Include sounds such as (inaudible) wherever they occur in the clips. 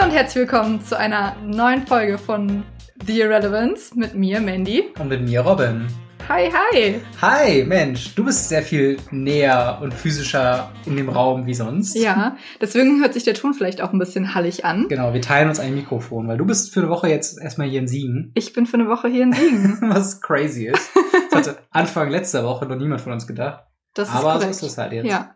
Hallo und herzlich willkommen zu einer neuen Folge von The Irrelevance mit mir, Mandy. Und mit mir, Robin. Hi, hi. Hi, Mensch, du bist sehr viel näher und physischer in dem Raum wie sonst. Ja, deswegen hört sich der Ton vielleicht auch ein bisschen hallig an. Genau, wir teilen uns ein Mikrofon, weil du bist für eine Woche jetzt erstmal hier in Siegen. Ich bin für eine Woche hier in Siegen. (laughs) Was crazy ist. Das hatte Anfang letzter Woche noch niemand von uns gedacht. Das ist Aber so korrekt. ist das halt jetzt. Ja.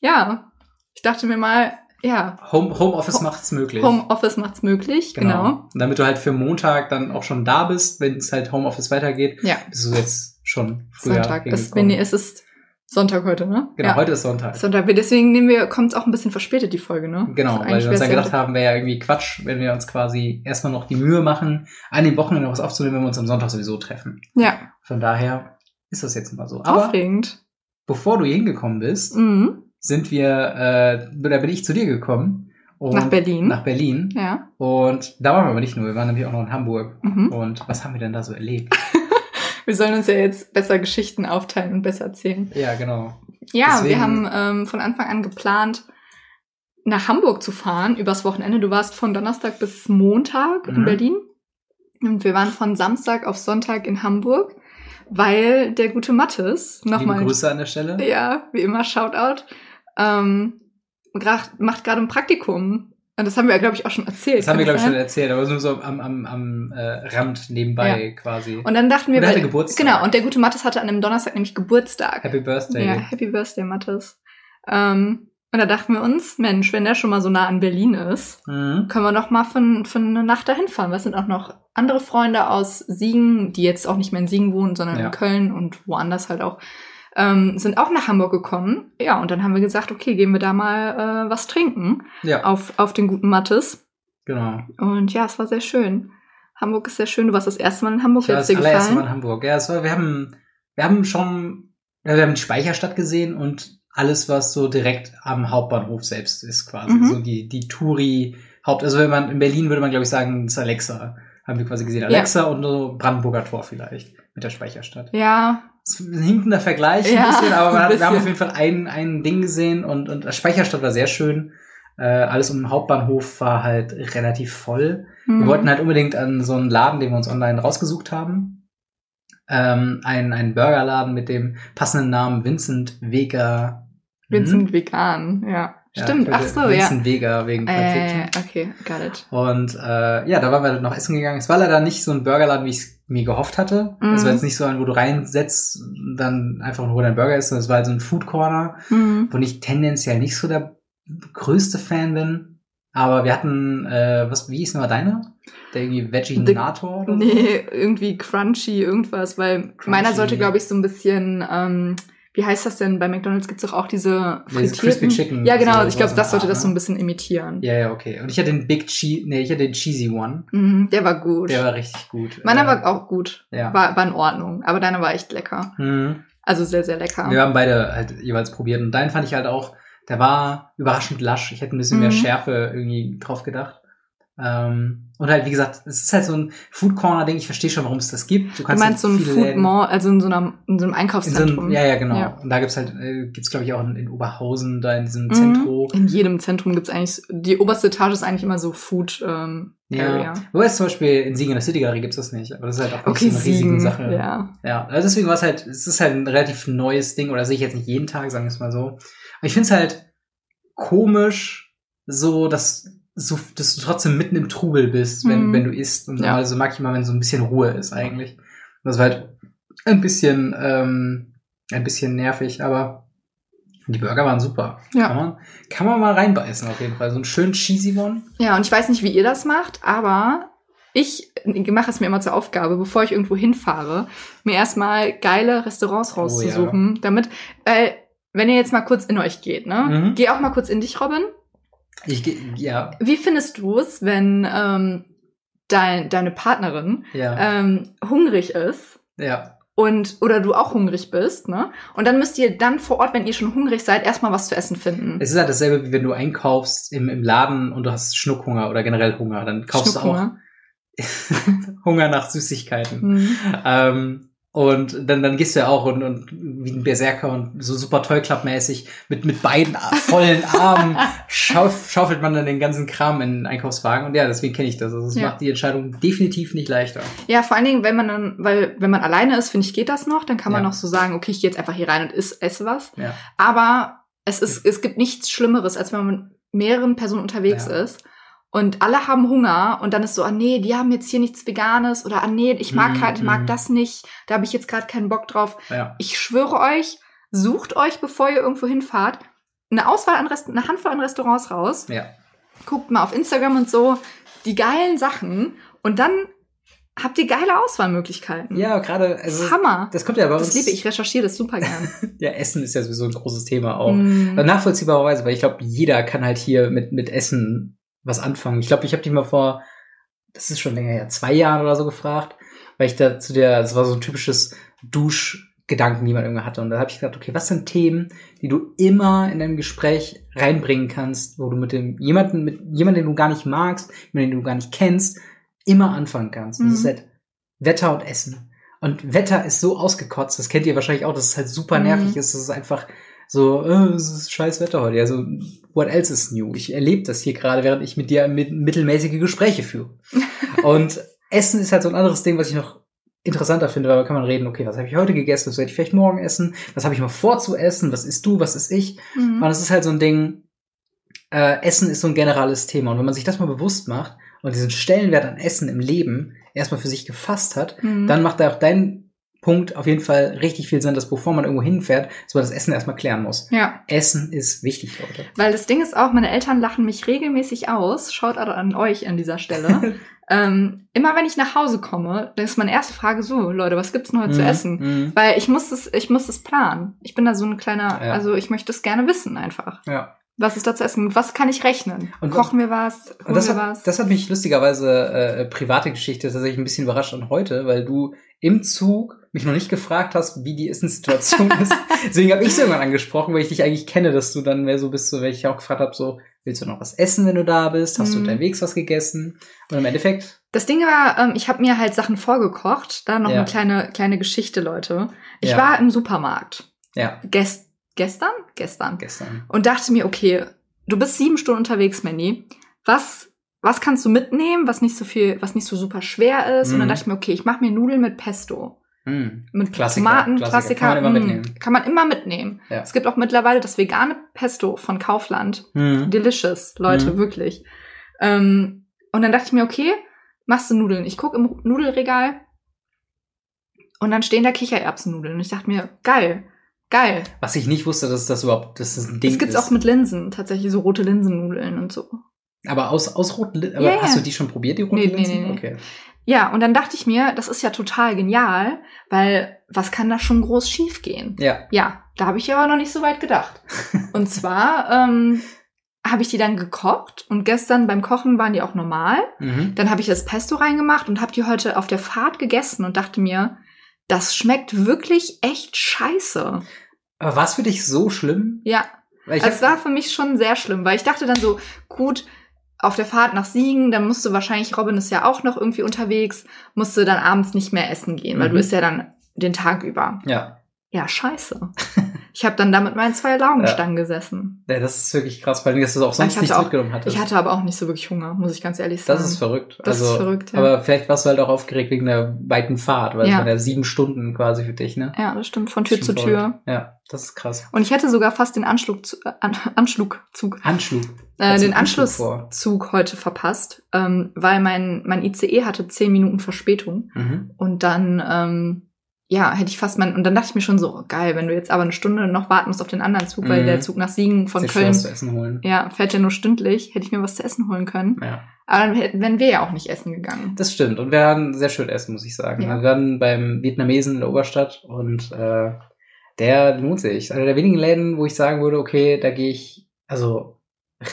Ja. Ich dachte mir mal, ja, Home, Homeoffice Ho- macht's möglich. Homeoffice macht's möglich. Genau. Und damit du halt für Montag dann auch schon da bist, wenn es halt Homeoffice weitergeht, Ja, bist du jetzt schon früher Sonntag. Es, hingekommen. nee, es ist Sonntag heute, ne? Genau, ja. heute ist Sonntag. Sonntag. Deswegen nehmen wir, kommt es auch ein bisschen verspätet, die Folge, ne? Genau, Also weil wir uns dann gedacht haben, wäre ja irgendwie Quatsch, wenn wir uns quasi erstmal noch die Mühe machen, an dem Wochenende noch was aufzunehmen, wenn wir uns am Sonntag sowieso treffen. Ja, Von daher ist das jetzt mal so. Aber aufregend. bevor du hier hingekommen bist, Mhm. Sind wir, äh, oder bin ich zu dir gekommen. Nach Berlin. Nach Berlin. Ja. Und da waren wir aber nicht nur, wir waren nämlich auch noch in Hamburg. Mhm. Und was haben wir denn da so erlebt? (laughs) Wir sollen uns ja jetzt besser Geschichten aufteilen und besser erzählen. ja, genau. Ja, Deswegen- wir haben ähm, von Anfang an geplant, nach Hamburg zu fahren übers Wochenende. Du warst von Donnerstag bis Montag in Mhm. Berlin. Und wir waren von Samstag auf Sonntag in Hamburg, weil der gute Mattes nochmal. Grüße an der Stelle. Ja, wie immer, Shoutout. Ähm, macht gerade ein Praktikum. Und das haben wir, glaube ich, auch schon erzählt. Das haben wir, glaube ich, schon erzählt, aber nur so am, am, am äh, Rand nebenbei quasi. Und dann dachten wir, Und hatte Geburtstag. genau, und der gute Mattes hatte an dem Donnerstag nämlich Geburtstag. Happy Birthday. Ja, Happy Birthday, Mattes. Ähm, und da dachten wir uns, Mensch, wenn der schon mal so nah an Berlin ist, Mhm. können wir doch mal für, für eine Nacht dahin fahren. Es sind auch noch andere Freunde aus Siegen, die jetzt auch nicht mehr in Siegen wohnen, sondern Ja. in Köln und woanders halt auch, ähm, sind auch nach Hamburg gekommen. Ja, und dann haben wir gesagt, okay, gehen wir da mal äh, was trinken Ja, auf, auf den guten Mattes. genau. Und ja, es war sehr schön. Hamburg ist sehr schön. Du warst das erste Mal in Hamburg. Ich war das dir allererste Mal gefallen? in Hamburg. Ja, es war, wir haben, wir haben schon, ja, wir haben die Speicherstadt gesehen und alles, was so direkt am Hauptbahnhof selbst ist, quasi. Mhm. So die, die Touri Haupt, also wenn man in Berlin würde man, glaube ich, sagen, das ist Alexa. Haben wir quasi gesehen. Alexa und so Brandenburger Tor vielleicht mit der Speicherstadt. Ja, ist ein hinkender Vergleich Ja, ein bisschen, aber ein hat, wir haben bisschen. auf jeden Fall ein, ein Ding gesehen und, und Speicherstadt war sehr schön. Äh, alles um den Hauptbahnhof war halt relativ voll. Wir Mhm. wollten halt unbedingt an so einen Laden, den wir uns online rausgesucht haben. Ähm, ein, ein Burgerladen mit dem passenden Namen Vincent Vega. Vincent Vegan, ja. Ja, Stimmt, ach so, ja. Vincent Vega wegen Äh, okay, got it. Und äh, ja, da waren wir noch essen gegangen. Es war leider nicht so ein Burgerladen, wie ich es mir gehofft hatte. Mhm. Es war jetzt nicht so ein, wo du reinsetzt dann einfach nur dein Burger ist, sondern es war halt so ein Food Corner, Mhm. wo ich tendenziell nicht so der größte Fan bin. Aber wir hatten, äh, was, wie hieß nochmal deiner? Der irgendwie Veginator oder so? Nee, irgendwie crunchy, irgendwas, weil Crunchy. meiner sollte, glaube ich, so ein bisschen, ähm, wie heißt das denn? Bei McDonalds gibt's doch auch diese Diese frittierten. Crispy Chicken. Ja, genau, so- ich glaube, das sollte Art, das so ein ne? bisschen imitieren. Ja, ja, okay. Und ich hatte den Big Cheese, nee, ich hatte den Cheesy One. Mhm, der war gut. Der war richtig gut. meiner Äh, war auch gut. Ja. War, war in Ordnung, aber deiner war echt lecker. Mhm. Also sehr, sehr lecker. Wir haben beide halt jeweils probiert. Und deinen fand ich halt auch, der war überraschend lasch. Ich hätte ein bisschen mehr Mhm. Schärfe irgendwie drauf gedacht. Ähm, und halt, wie gesagt, es ist halt so ein Food Corner-Ding. Ich verstehe schon, warum es das gibt. du meinst so ein Food Läden- Mall, also in so, einer, in so einem in so Einkaufszentrum. einem, ja, ja, genau. Ja. Und da gibt's halt, äh, gibt's glaube ich auch in, in Oberhausen, da in diesem Mhm. Zentro. In jedem Zentrum gibt's eigentlich, die oberste Etage ist eigentlich immer so Food ähm, Ja. Area. Wobei es zum Beispiel in Siegen in der City Galerie gibt's das nicht. Aber das ist halt auch Okay, so eine riesige Siegen, Sache. ja. Ja, also deswegen war es halt, es ist halt ein relativ neues Ding, oder sehe ich jetzt nicht jeden Tag, sagen wir es mal so. Aber ich finde es halt komisch, so, dass, so, dass du trotzdem mitten im Trubel bist, wenn, Mhm. wenn du isst. Und Ja. normalerweise mag ich mal, wenn so ein bisschen Ruhe ist eigentlich. Das war halt ein bisschen, ähm, ein bisschen nervig, aber die Burger waren super. Ja. Kann man, kann man mal reinbeißen auf jeden Fall. So einen schönen cheesy one. Ja, und ich weiß nicht, wie ihr das macht, aber ich mache es mir immer zur Aufgabe, bevor ich irgendwo hinfahre, mir erstmal geile Restaurants Oh, rauszusuchen, damit, äh, wenn ihr jetzt mal kurz in euch geht, ne? Mhm. Geh auch mal kurz in dich, Robin. Ich, ja, Wie findest du es, wenn ähm, dein, deine Partnerin ja, ähm, hungrig ist ja. und oder du auch hungrig bist, ne? Und dann müsst ihr dann vor Ort, wenn ihr schon hungrig seid, erstmal was zu essen finden. Es ist halt dasselbe, wie wenn du einkaufst im, im Laden und du hast Schnuckhunger oder generell Hunger. Dann kaufst du auch. (laughs) Hunger nach Süßigkeiten. Mhm. Ähm, Und dann, dann gehst du ja auch und, und wie ein Berserker und so super tollklappmäßig mit, mit beiden vollen Armen (laughs) schauf, schaufelt man dann den ganzen Kram in den Einkaufswagen. Und ja, deswegen kenne ich das. Also es Ja. macht die Entscheidung definitiv nicht leichter. Ja, vor allen Dingen, wenn man dann, weil wenn man alleine ist, finde ich, geht das noch. Dann kann man Ja. noch so sagen, okay, ich gehe jetzt einfach hier rein und iss, esse was. Ja. Aber es ist, es gibt nichts Schlimmeres, als wenn man mit mehreren Personen unterwegs ist. Und alle haben Hunger und dann ist so, ah nee, die haben jetzt hier nichts Veganes oder ah nee, ich mag grad, ich mag mhm. das nicht, da habe ich jetzt gerade keinen Bock drauf. Ja. Ich schwöre euch, sucht euch, bevor ihr irgendwo hinfahrt, eine Auswahl an Rest eine Handvoll an Restaurants raus, Ja. guckt mal auf Instagram und so die geilen Sachen und dann habt ihr geile Auswahlmöglichkeiten. Ja, gerade, also, Hammer. das kommt ja bei uns. Das liebe ich, ich recherchiere das super gern. (laughs) Ja, Essen ist ja sowieso ein großes Thema auch. Mm. Nachvollziehbarerweise, weil ich glaube, jeder kann halt hier mit, mit Essen was anfangen. Ich glaube, ich habe dich mal vor, das ist schon länger her, zwei Jahren oder so gefragt, weil ich da zu der, das war so ein typisches Duschgedanken, die man irgendwie hatte. Und da habe ich gedacht, okay, was sind Themen, die du immer in deinem Gespräch reinbringen kannst, wo du mit dem jemanden, mit jemandem, den du gar nicht magst, jemanden, den du gar nicht kennst, immer anfangen kannst. Und Das Mhm. ist halt Wetter und Essen. Und Wetter ist so ausgekotzt, das kennt ihr wahrscheinlich auch, dass es halt super Mhm. nervig ist. Es ist einfach so, äh, es ist scheiß Wetter heute. Also, what else is new? Ich erlebe das hier gerade, während ich mit dir mit, mittelmäßige Gespräche führe. und (laughs) Essen ist halt so ein anderes Ding, was ich noch interessanter finde, weil da kann man reden, okay, was habe ich heute gegessen, was werde ich vielleicht morgen essen, was habe ich mal vor zu essen, was isst du, was isst ich. Mhm. Und es ist halt so ein Ding, äh, Essen ist so ein generelles Thema. Und wenn man sich das mal bewusst macht und diesen Stellenwert an Essen im Leben erstmal für sich gefasst hat, Mhm. dann macht da auch dein Punkt auf jeden Fall richtig viel Sinn, dass bevor man irgendwo hinfährt, dass man das Essen erstmal klären muss. ja, Essen ist wichtig, Leute. weil das Ding ist auch, meine Eltern lachen mich regelmäßig aus. Schaut an euch an dieser Stelle. (laughs) ähm, immer wenn ich nach Hause komme, dann ist meine erste Frage so, Leute, was gibt's denn heute zu Mhm, essen? mhm. Weil ich muss das, ich muss das planen. Ich bin da so ein kleiner, Ja. also ich möchte es gerne wissen einfach. Ja. Was ist da zu essen? Was kann ich rechnen? Und- Kochen wir was? Und Holen das wir hat, was? das hat mich lustigerweise äh, private Geschichte tatsächlich ein bisschen überrascht an heute, weil du im Zug mich noch nicht gefragt hast, wie die Essenssituation (laughs) ist. Deswegen habe ich es irgendwann angesprochen, weil ich dich eigentlich kenne, dass du dann mehr so bist, so weil ich auch gefragt habe, so willst du noch was essen, wenn du da bist? Hast du Mhm. unterwegs was gegessen? Und im Endeffekt, Das Ding war, ähm, ich habe mir halt Sachen vorgekocht. Da noch Ja. eine kleine, kleine Geschichte, Leute. Ich Ja. war im Supermarkt. ja, Gest gestern? Gestern. gestern. Und dachte mir, okay, du bist sieben Stunden unterwegs, Mandy. Was, was kannst du mitnehmen, was nicht so viel, was nicht so super schwer ist? Und dann Mhm. dachte ich mir, okay, ich mache mir Nudeln mit Pesto. Mm. Mit Klassiker, Tomaten, Klassiker. Klassiker. Kann man immer mm, mitnehmen. Kann man immer mitnehmen. Ja. Es gibt auch mittlerweile das vegane Pesto von Kaufland. Mhm. Delicious, Leute, Mhm. wirklich. Ähm, und dann dachte ich mir, okay, machst du Nudeln. Ich gucke im Nudelregal und dann stehen da Kichererbsennudeln. Und ich dachte mir, geil, geil. Was ich nicht wusste, dass das überhaupt, dass das ein Ding Das gibt's ist. auch mit Linsen, tatsächlich so rote Linsennudeln und so. aber aus, aus roten Linsen. Aber ja. hast du die schon probiert, die roten Nee, nee, Linsen? nee, nee. Okay. Ja, und dann dachte ich mir, das ist ja total genial, weil was kann da schon groß schief gehen? Ja. Ja, da habe ich aber noch nicht so weit gedacht. (laughs) Und zwar ähm, habe ich die dann gekocht und gestern beim Kochen waren die auch normal. Mhm. Dann habe ich das Pesto reingemacht und habe die heute auf der Fahrt gegessen und dachte mir, das schmeckt wirklich echt scheiße. Aber war es für dich so schlimm? Ja, es war für mich schon sehr schlimm, weil ich dachte dann so, gut, auf der Fahrt nach Siegen, dann musste wahrscheinlich, Robin ist ja auch noch irgendwie unterwegs, musste dann abends nicht mehr essen gehen, weil Mhm. du isst ja dann den Tag über. ja. Ja, scheiße. Ich habe dann da mit meinen zwei Laugenstangen gesessen. ja, das ist wirklich krass, weil du auch Ich sonst nichts auch- mitgenommen hattest. Ich hatte aber auch nicht so wirklich Hunger, muss ich ganz ehrlich sagen. das ist verrückt. Das also, ist verrückt, ja. Aber vielleicht warst du halt auch aufgeregt wegen der weiten Fahrt, weil es Ja. waren ja sieben Stunden quasi für dich, ne? ja, das stimmt, von Tür Schon zu Tür. verrückt. Ja, das ist krass. Und ich hätte sogar fast den Anschlug, äh, An Anschlugzug, Anschlug. äh, den? Anschlusszug heute verpasst, ähm, weil mein, mein ICE hatte zehn Minuten Verspätung. Mhm. Und dann, ähm, ja, hätte ich fast mein, und dann dachte ich mir schon so, oh, geil, wenn du jetzt aber eine Stunde noch warten musst auf den anderen Zug, weil Mhm. der Zug nach Siegen von Sich schon Köln, was zu essen holen. ja, fährt ja nur stündlich, hätte ich mir was zu essen holen können. Ja. Aber dann wären wir ja auch nicht essen gegangen. Das stimmt. Und wir hatten sehr schön essen, muss ich sagen. Ja. Wir waren beim Vietnamesen in der Oberstadt und äh, der lohnt sich. Einer der wenigen Läden, wo ich sagen würde, okay, da gehe ich also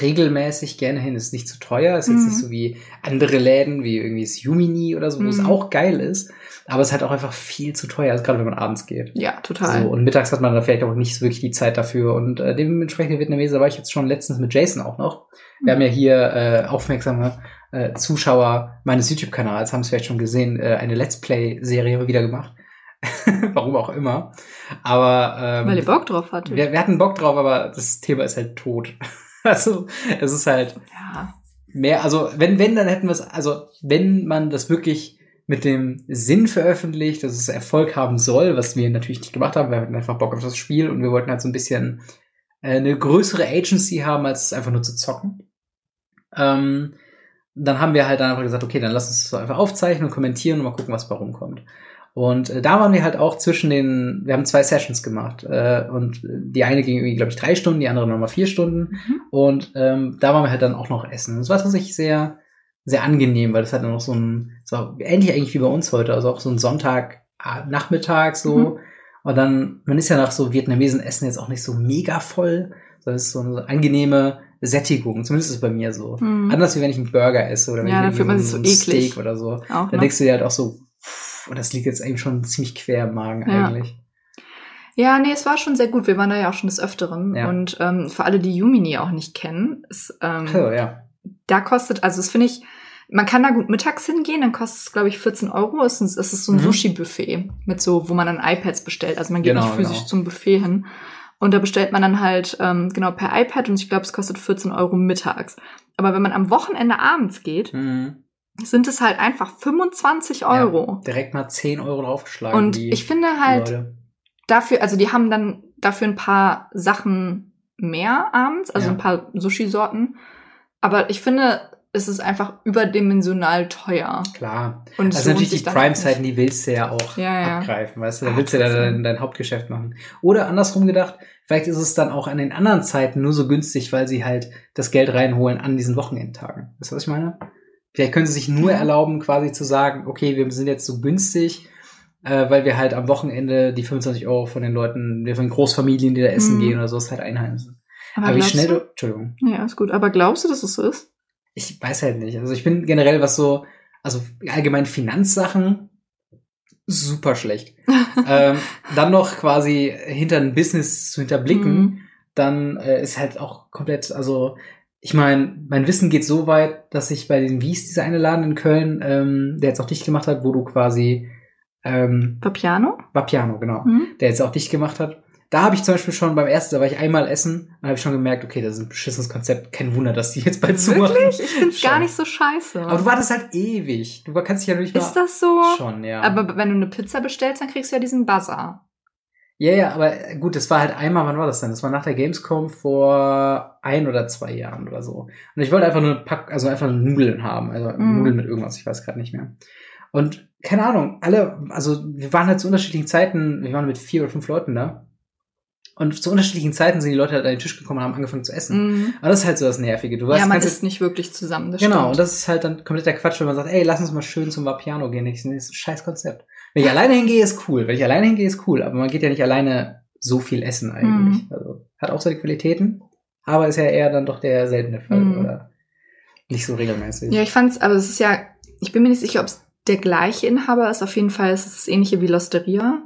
regelmäßig gerne hin. Ist nicht zu teuer, ist jetzt Mhm. nicht so wie andere Läden, wie irgendwie das Yumini oder so, wo es Mhm. auch geil ist. Aber es ist halt auch einfach viel zu teuer, also gerade wenn man abends geht. Ja, total. So, und mittags hat man da vielleicht auch nicht so wirklich die Zeit dafür. Und äh, dementsprechend Vietnameser war ich jetzt schon letztens mit Jason auch noch. Wir haben ja hier äh, aufmerksame äh, Zuschauer meines YouTube-Kanals, haben es vielleicht schon gesehen, äh, eine Let's Play-Serie wieder gemacht. (laughs) Warum auch immer. Aber ähm, Weil ihr Bock drauf hattet. wir, wir hatten Bock drauf, aber das Thema ist halt tot. (laughs) Also es ist halt ja. mehr, also wenn, wenn, dann hätten wir es, also wenn man das wirklich mit dem Sinn veröffentlicht, dass es Erfolg haben soll, was wir natürlich nicht gemacht haben, wir hatten einfach Bock auf das Spiel und wir wollten halt so ein bisschen äh, eine größere Agency haben, als es einfach nur zu zocken. Ähm, dann haben wir halt dann einfach gesagt, okay, dann lass uns das einfach aufzeichnen und kommentieren und mal gucken, was bei rumkommt. Und äh, da waren wir halt auch zwischen den, wir haben zwei Sessions gemacht äh, und die eine ging irgendwie, glaube ich, drei Stunden, die andere nochmal vier Stunden. Mhm. Und ähm, da waren wir halt dann auch noch essen. Das war tatsächlich sehr, sehr angenehm, weil das halt dann noch so ein, so ähnlich eigentlich wie bei uns heute, also auch so ein Sonntag ah, so. Mhm. Und dann, man ist ja nach so vietnamesen Essen jetzt auch nicht so mega voll, sondern es ist so eine angenehme Sättigung. Zumindest ist es bei mir so. Mhm. Anders wie wenn ich einen Burger esse oder wenn Ja, ich irgendwie sich so ein eklig. Steak oder so. Auch Dann noch. denkst du dir halt auch so, pff, und das liegt jetzt eigentlich schon ziemlich quer im Magen Ja. eigentlich. Ja, nee, es war schon sehr gut. Wir waren da ja auch schon des Öfteren. Ja. Und ähm, für alle, die Yumini auch nicht kennen, ist, ähm, Oh, ja. da kostet, also das finde ich, man kann da gut mittags hingehen, dann kostet es, glaube ich, 14 Euro. Es ist, es ist so ein Mhm. Sushi-Buffet mit so, wo man dann iPads bestellt. Also man geht Genau, nicht physisch genau. zum Buffet hin. Und da bestellt man dann halt, ähm, genau, per iPad und ich glaube, es kostet 14 Euro mittags. Aber wenn man am Wochenende abends geht, Mhm. sind es halt einfach 25 Euro. Ja, direkt mal 10 Euro draufgeschlagen. Und ich finde halt, Leute. dafür, also die haben dann dafür ein paar Sachen mehr abends, also Ja. ein paar Sushi-Sorten. Aber ich finde, es ist einfach überdimensional teuer. Klar. Und Also natürlich die dann Prime-Zeiten, die willst du ja auch Ja, ja. abgreifen, weißt du? Da willst du ja dein, dein Hauptgeschäft machen. Oder andersrum gedacht, vielleicht ist es dann auch an den anderen Zeiten nur so günstig, weil sie halt das Geld reinholen an diesen Wochenendtagen. Weißt du, was ich meine? Vielleicht können sie sich nur erlauben, quasi zu sagen, okay, wir sind jetzt so günstig, äh, weil wir halt am Wochenende die 25 Euro von den Leuten, von den Großfamilien, die da essen Mhm. gehen oder so, ist halt einheimsen. Aber, Aber wie schnell du, Entschuldigung. Ja, ist gut. Aber glaubst du, dass es so ist? Ich weiß halt nicht. Also ich bin generell was so, also allgemein Finanzsachen super schlecht. (laughs) ähm, dann noch quasi hinter ein Business zu hinterblicken, Mhm. dann äh, ist halt auch komplett, also ich meine, mein Wissen geht so weit, dass ich bei den Wies, dieser eine Laden in Köln, ähm, der jetzt auch dicht gemacht hat, wo du quasi ähm, Vapiano? Vapiano, genau, Mhm. der jetzt auch dicht gemacht hat. Da habe ich zum Beispiel schon beim ersten, da war ich einmal essen und habe ich schon gemerkt, okay, das ist ein beschissenes Konzept. Kein Wunder, dass die jetzt bald zumachen. Wirklich? Ich finde es (laughs) gar nicht so scheiße. Aber du wartest halt ewig. Du kannst dich ja nicht mal. ist das so? Schon, ja. Aber wenn du eine Pizza bestellst, dann kriegst du ja diesen Buzzer. ja, ja, aber gut, das war halt einmal, wann war das denn? Das war nach der Gamescom vor ein oder zwei Jahren oder so. Und ich wollte einfach nur Pack, also einfach nur Nudeln haben. Also Mhm. Nudeln mit irgendwas, ich weiß gerade nicht mehr. Und keine Ahnung, alle, also wir waren halt zu unterschiedlichen Zeiten, wir waren mit vier oder fünf Leuten da. Und zu unterschiedlichen Zeiten sind die Leute halt an den Tisch gekommen und haben angefangen zu essen. Mhm. Aber das ist halt so das Nervige. Du weißt, Ja, man ist nicht wirklich zusammen. Genau, stimmt. und das ist halt dann kompletter Quatsch, wenn man sagt, ey, lass uns mal schön zum Vapiano gehen. Das ist ein scheiß Konzept. Wenn ich alleine hingehe, ist cool. Wenn ich alleine hingehe, ist cool. Aber man geht ja nicht alleine so viel essen eigentlich. Mhm. Also hat auch seine Qualitäten, aber ist ja eher dann doch der seltene Fall Mhm. oder nicht so regelmäßig. Ja, ich fand's, aber es ist ja, ich bin mir nicht sicher, ob es der gleiche Inhaber ist. Auf jeden Fall ist es das ähnliche wie Losteria.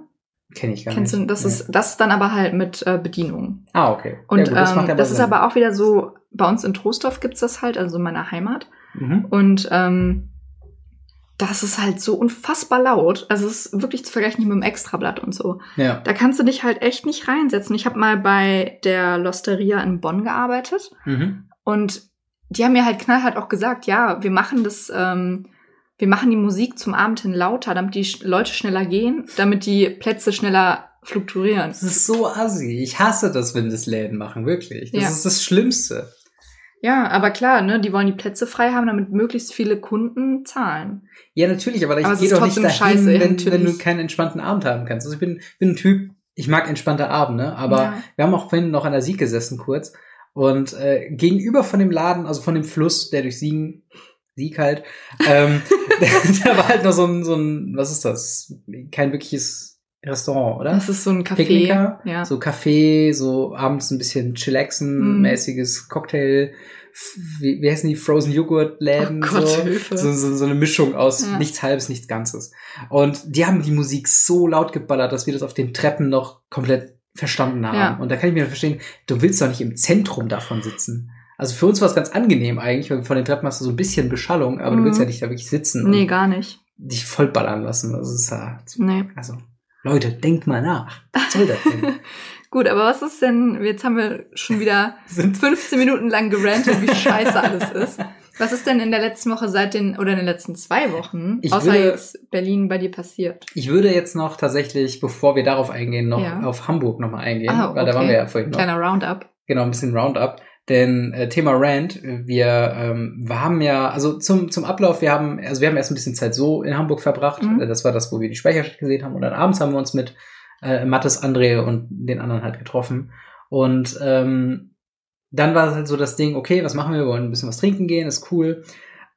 Kenne ich gar Kennst nicht. du, das Nee. ist, das ist dann aber halt mit äh, Bedienung. Ah, okay. Und ja, gut, das, ähm, das ist Sinn. aber auch wieder so, bei uns in Trostorf gibt's das halt, also in meiner Heimat. Mhm. Und ähm, das ist halt so unfassbar laut. Also es ist wirklich zu vergleichen mit dem Extrablatt und so. Ja. Da kannst du dich halt echt nicht reinsetzen. Ich habe mal bei der Losteria in Bonn gearbeitet Mhm. und die haben mir halt knallhart auch gesagt, ja, wir machen das, ähm, wir machen die Musik zum Abend hin lauter, damit die Leute schneller gehen, damit die Plätze schneller fluktuieren. Das ist so assi. Ich hasse das, wenn das Läden machen, wirklich. Das Ja. ist das Schlimmste. Ja, aber klar, ne, die wollen die Plätze frei haben, damit möglichst viele Kunden zahlen. Ja, natürlich, aber ich Aber es gehe doch nicht dahin, scheiße, wenn, wenn natürlich. du keinen entspannten Abend haben kannst. Also ich bin, bin ein Typ, ich mag entspannte Abende, aber Ja. wir haben auch vorhin noch an der Sieg gesessen kurz und äh, gegenüber von dem Laden, also von dem Fluss, der durch Siegen, Sieg halt, ähm, (laughs) (laughs) da war halt noch so ein, so ein, was ist das? Kein wirkliches Restaurant, oder? Das ist so ein Café. Picknicker, Ja. so Kaffee, so abends ein bisschen chillaxen-mäßiges Cocktail, f- wie, wie heißen die Frozen Joghurt Läden Oh Gott, so, Hilfe. so, so, so eine Mischung aus Ja. nichts halbes, nichts Ganzes. Und die haben die Musik so laut geballert, dass wir das auf den Treppen noch komplett verstanden haben. Ja. Und da kann ich mir verstehen, du willst doch nicht im Zentrum davon sitzen. Also für uns war es ganz angenehm eigentlich, weil von den Treppen hast du so ein bisschen Beschallung, aber du Mhm. willst ja nicht da wirklich sitzen Nee, und gar nicht. dich vollballern lassen. Das ist ja, Nee. also Leute, denkt mal nach. Was soll das denn? (laughs) Gut, aber was ist denn, jetzt haben wir schon wieder (laughs) Sind 15 Minuten lang gerantet, wie scheiße alles ist. Was ist denn in der letzten Woche seit den, oder in den letzten zwei Wochen, Ich außer würde- jetzt Berlin bei dir passiert? Ich würde jetzt noch tatsächlich, bevor wir darauf eingehen, noch Ja. auf Hamburg nochmal eingehen, Ah, weil da waren okay. wir ja vorhin noch. Kleiner Roundup. Genau, ein bisschen Roundup. Denn äh, Thema Rant, wir, ähm, wir haben ja, also zum, zum Ablauf, wir haben, also wir haben erst ein bisschen Zeit so in Hamburg verbracht. Mhm. Äh, Das war das, wo wir die Speicherstadt gesehen haben. Und dann abends haben wir uns mit äh, Mattes, André und den anderen halt getroffen. Und ähm, dann war es halt so das Ding, okay, was machen wir? Wir wollen ein bisschen was trinken gehen, ist cool.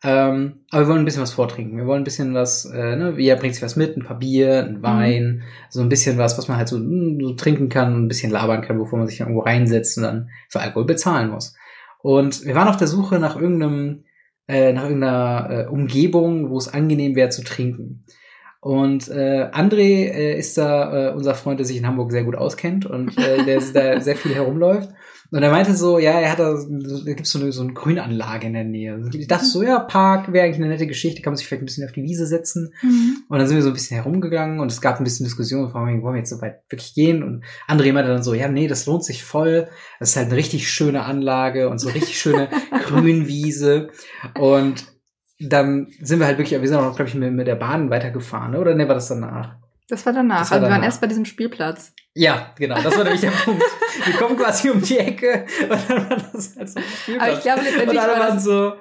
Ähm, aber wir wollen ein bisschen was vortrinken. Wir wollen ein bisschen was, äh, ne, jeder bringt sich was mit, ein paar Bier, ein Wein, so ein bisschen was, was man halt so, mm, so trinken kann, ein bisschen labern kann, bevor man sich dann irgendwo reinsetzt und dann für Alkohol bezahlen muss. Und wir waren auf der Suche nach irgendeinem, äh, nach irgendeiner äh, Umgebung, wo es angenehm wäre zu trinken. Und äh, André äh, ist da äh, unser Freund, der sich in Hamburg sehr gut auskennt und äh, der da (laughs) sehr viel herumläuft. Und er meinte so, ja, er hat da, da gibt's so eine, so eine Grünanlage in der Nähe. Ich dachte so, ja, Park wäre eigentlich eine nette Geschichte, kann man sich vielleicht ein bisschen auf die Wiese setzen. Und dann sind wir so ein bisschen herumgegangen und es gab ein bisschen Diskussion, vor allem, wollen wir jetzt so weit wirklich gehen? Und André meinte dann so, ja, nee, das lohnt sich voll. Das ist halt eine richtig schöne Anlage und so richtig schöne (laughs) Grünwiese. Und dann sind wir halt wirklich, wir sind auch, glaube ich, mit, mit der Bahn weitergefahren, ne? oder ne, war das danach? Das war danach. Das war also wir waren danach. erst bei diesem Spielplatz. Ja, genau, das war nämlich der (laughs) Punkt. Wir kommen quasi um die Ecke und dann war das halt so ein Spielplatz. Aber ich glaube und letztendlich alle war waren das, so,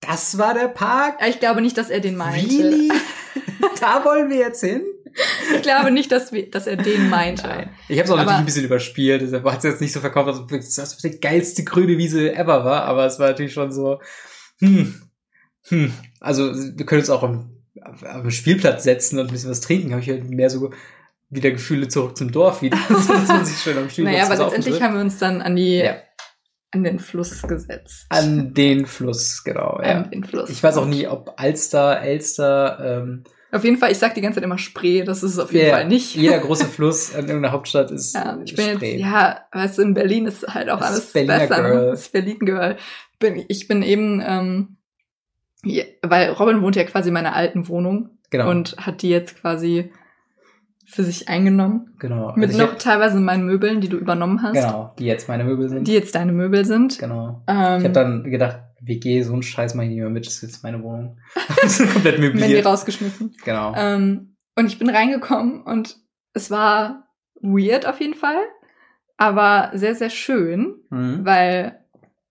das war der Park? ich glaube nicht, dass er den meinte. Really? (laughs) da wollen wir jetzt hin? Ich glaube nicht, dass, wir, dass er den meinte. Nein. Ich habe es auch natürlich ein bisschen überspielt. Deshalb hat es jetzt nicht so verkauft, ob das die geilste grüne Wiese ever war. Aber es war natürlich schon so, hm, hm. Also wir können uns auch am, am Spielplatz setzen und ein bisschen was trinken. Habe ich halt mehr so wieder Gefühle zurück zum Dorf wieder. (laughs) sich schön am Spielplatz Naja, aber letztendlich haben wir uns dann an die, Ja. an den Fluss gesetzt. An den Fluss, genau. Ja. An den Fluss. Ich weiß auch nie, ob Alster, Elster, ähm, Auf jeden Fall, ich sag die ganze Zeit immer Spree, das ist es auf jeden ja, Fall nicht. Jeder (laughs) große Fluss in irgendeiner Hauptstadt ist Ja, ich bin Spree. jetzt, ja, weißt du, in Berlin ist halt auch Das alles Berliner besser. ne? Girl. Das Berlin Girl. Bin, ich bin eben, ähm, hier, weil Robin wohnt ja quasi in meiner alten Wohnung genau. und hat die jetzt quasi für sich eingenommen. genau. Mit Also noch hab- teilweise meinen Möbeln, die du übernommen hast. Genau, die jetzt meine Möbel sind. Die jetzt deine Möbel sind. genau. Ähm, Ich habe dann gedacht, WG, so ein Scheiß mache ich nicht mehr mit, das ist jetzt meine Wohnung. (laughs) komplett möbliert. rausgeschmissen. Genau. Ähm, und ich bin reingekommen und es war weird auf jeden Fall, aber sehr, sehr schön, Mhm. weil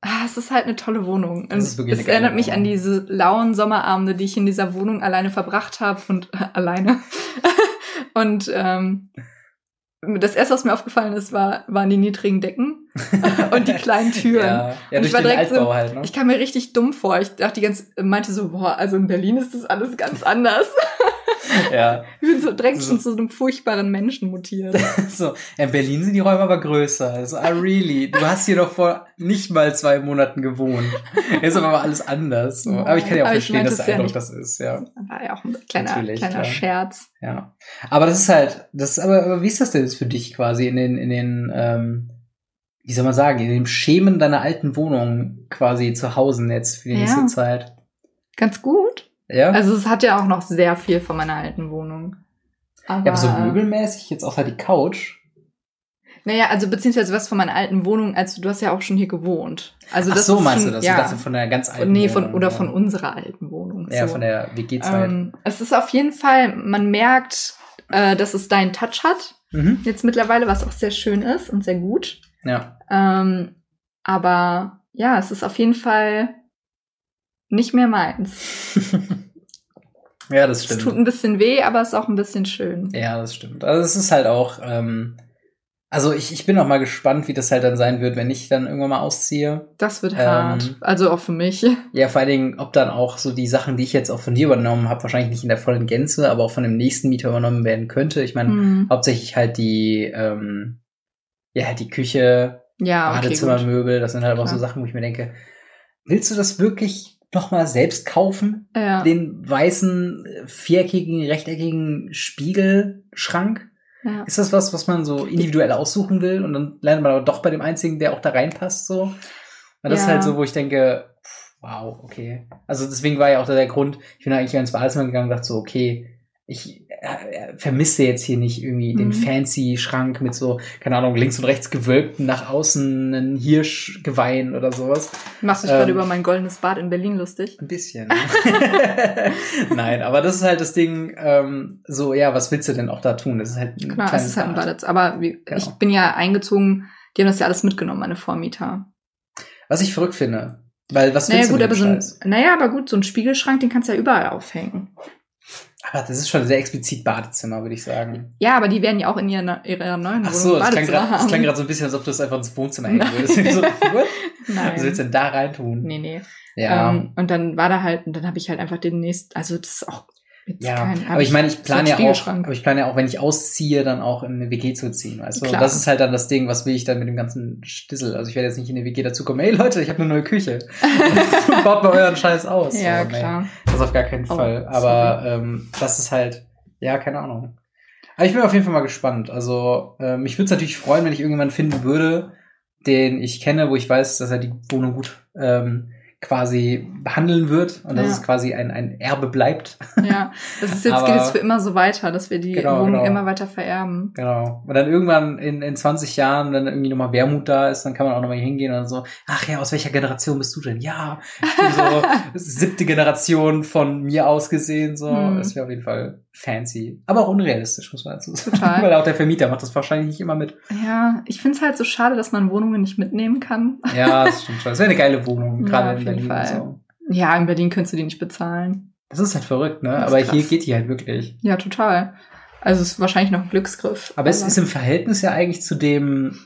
ah, es ist halt eine tolle Wohnung. Das ist wirklich es erinnert mich Wohnung. an diese lauen Sommerabende, die ich in dieser Wohnung alleine verbracht habe und äh, alleine. (laughs) und ähm, das erste, was mir aufgefallen ist, war, waren die niedrigen Decken (laughs) und die kleinen Türen. Ja, ja Und durch ich war den direkt so- Altbau halt, ne? Ich kam mir richtig dumm vor. Ich dachte die ganze, meinte so, boah, also in Berlin ist das alles ganz anders. (laughs) ja. Ich bin so direkt So. schon zu so einem furchtbaren Menschen mutiert. (laughs) So, in Berlin sind die Räume aber größer. Also, ah, really? Du hast hier doch vor nicht mal zwei Monaten gewohnt. Jetzt ist aber alles anders. So. Aber ich kann ja auch Aber verstehen, meinte dass der ja Eindruck nicht. das ist, ja. War ja auch ein kleiner, kleiner klar. Scherz. Ja. Aber das ist halt, das ist aber, aber wie ist das denn jetzt für dich quasi in den, in den, ähm, wie soll man sagen, in dem Schemen deiner alten Wohnung quasi zu Hause jetzt für die Ja. nächste Zeit? Ganz gut. Ja? Also es hat ja auch noch sehr viel von meiner alten Wohnung. Aber, ja, aber so möbelmäßig, jetzt außer die Couch. Naja, also beziehungsweise was von meiner alten Wohnung, also du hast ja auch schon hier gewohnt. Also Ach das so, ist meinst schon, du das? Ja. Dachte von der ganz alten nee, von, Wohnung, oder ja. von unserer alten Wohnung. Ja, so. von der WG-Zeit. ähm, Es ist auf jeden Fall, man merkt, äh, dass es deinen Touch hat. mhm. Jetzt mittlerweile, was auch sehr schön ist und sehr gut. Ja. Ähm, aber ja, es ist auf jeden Fall nicht mehr meins. (laughs) ja, das Es stimmt. tut ein bisschen weh, aber es ist auch ein bisschen schön. Ja, das stimmt. Also es ist halt auch, ähm, also ich, ich bin auch mal gespannt, wie das halt dann sein wird, wenn ich dann irgendwann mal ausziehe. Das wird Ähm, hart. Also auch für mich. (laughs) Ja, vor allen Dingen, ob dann auch so die Sachen, die ich jetzt auch von dir übernommen habe, wahrscheinlich nicht in der vollen Gänze, aber auch von dem nächsten Mieter übernommen werden könnte. Ich meine, Hm. hauptsächlich halt die, ähm, ja, halt die Küche, Ja, okay. Badezimmermöbel, das sind halt auch so. Sachen, wo ich mir denke, willst du das wirklich noch mal selbst kaufen? Ja. Den weißen, viereckigen, rechteckigen Spiegelschrank? ja. Ist das was, was man so individuell aussuchen will und dann landet man aber doch bei dem einzigen, der auch da reinpasst so? Und das ist Ja. halt so, wo ich denke, wow, okay. Also deswegen war ja auch der Grund, ich bin eigentlich ins Badezimmer gegangen und dachte so, okay, ich vermisse jetzt hier nicht irgendwie den Mhm. fancy Schrank mit so, keine Ahnung, links und rechts gewölbten, nach außen ein Hirschgeweih oder sowas. Machst du dich gerade Ähm, über mein goldenes Bad in Berlin lustig? Ein bisschen. (laughs) Nein, aber das ist halt das Ding, ähm, so, ja, was willst du denn auch da tun? Das ist halt ein Klar, es ist halt ein Bad. Badezimmer. Aber wie, Genau. ich bin ja eingezogen, die haben das ja alles mitgenommen, meine Vormieter. Was ich verrückt finde. Weil, was Naja, willst gut, du aber mit so ein, naja, aber gut, so ein Spiegelschrank, den kannst du ja überall aufhängen. Aber das ist schon sehr explizit Badezimmer, würde ich sagen. Ja, aber die werden ja auch in ihrer, ihrer neuen Ach so, Wohnung das klang grad- das klang gerade so ein bisschen, als ob du es einfach ins Wohnzimmer hängen würdest. so? (laughs) Nein. Was willst du denn da reintun? Nee, nee. Ja. Ähm, und dann war da halt, und dann habe ich halt einfach demnächst, also das ist auch jetzt Ja, aber ich meine, ich plane ja auch, aber ich plane ja auch, wenn ich ausziehe, dann auch in eine WG zu ziehen, weißt du? Und Klar. das ist halt dann das Ding, was will ich dann mit dem ganzen Stissel? Also ich werde jetzt nicht in eine WG dazukommen, hey Leute, ich habe eine neue Küche. (laughs) (laughs) Baut mal euren Scheiß aus. Ja, So, klar. Das auf gar keinen Oh, Fall. Aber ähm, das ist halt, ja, keine Ahnung. Aber ich bin auf jeden Fall mal gespannt. Also, ähm, mich würde es natürlich freuen, wenn ich irgendjemanden finden würde, den ich kenne, wo ich weiß, dass er die Wohnung gut ähm, quasi behandeln wird und dass Ja. es quasi ein, ein Erbe bleibt. Ja, das ist jetzt, Aber- geht jetzt für immer so weiter, dass wir die Genau, Wohnung genau. immer weiter vererben. Genau. Und dann irgendwann in, in 20 Jahren, wenn irgendwie nochmal Wermut da ist, dann kann man auch nochmal hingehen und so, ach ja, aus welcher Generation bist du denn? Ja, ich bin so (laughs) siebte Generation von mir aus gesehen, so. Hm. Das wäre auf jeden Fall fancy. Aber auch unrealistisch, muss man dazu sagen. Total. (laughs) Weil auch der Vermieter macht das wahrscheinlich nicht immer mit. Ja, ich find's halt so schade, dass man Wohnungen nicht mitnehmen kann. Ja, das stimmt schon. Das wäre eine geile Wohnung, (laughs) Ja, gerade auf in Berlin Fall. so. Ja, in Berlin könntest du die nicht bezahlen. Das ist halt verrückt, ne? Aber hier krass. geht die halt wirklich. Ja, total. Also es ist wahrscheinlich noch ein Glücksgriff. Aber es ist im Verhältnis ja eigentlich zu dem,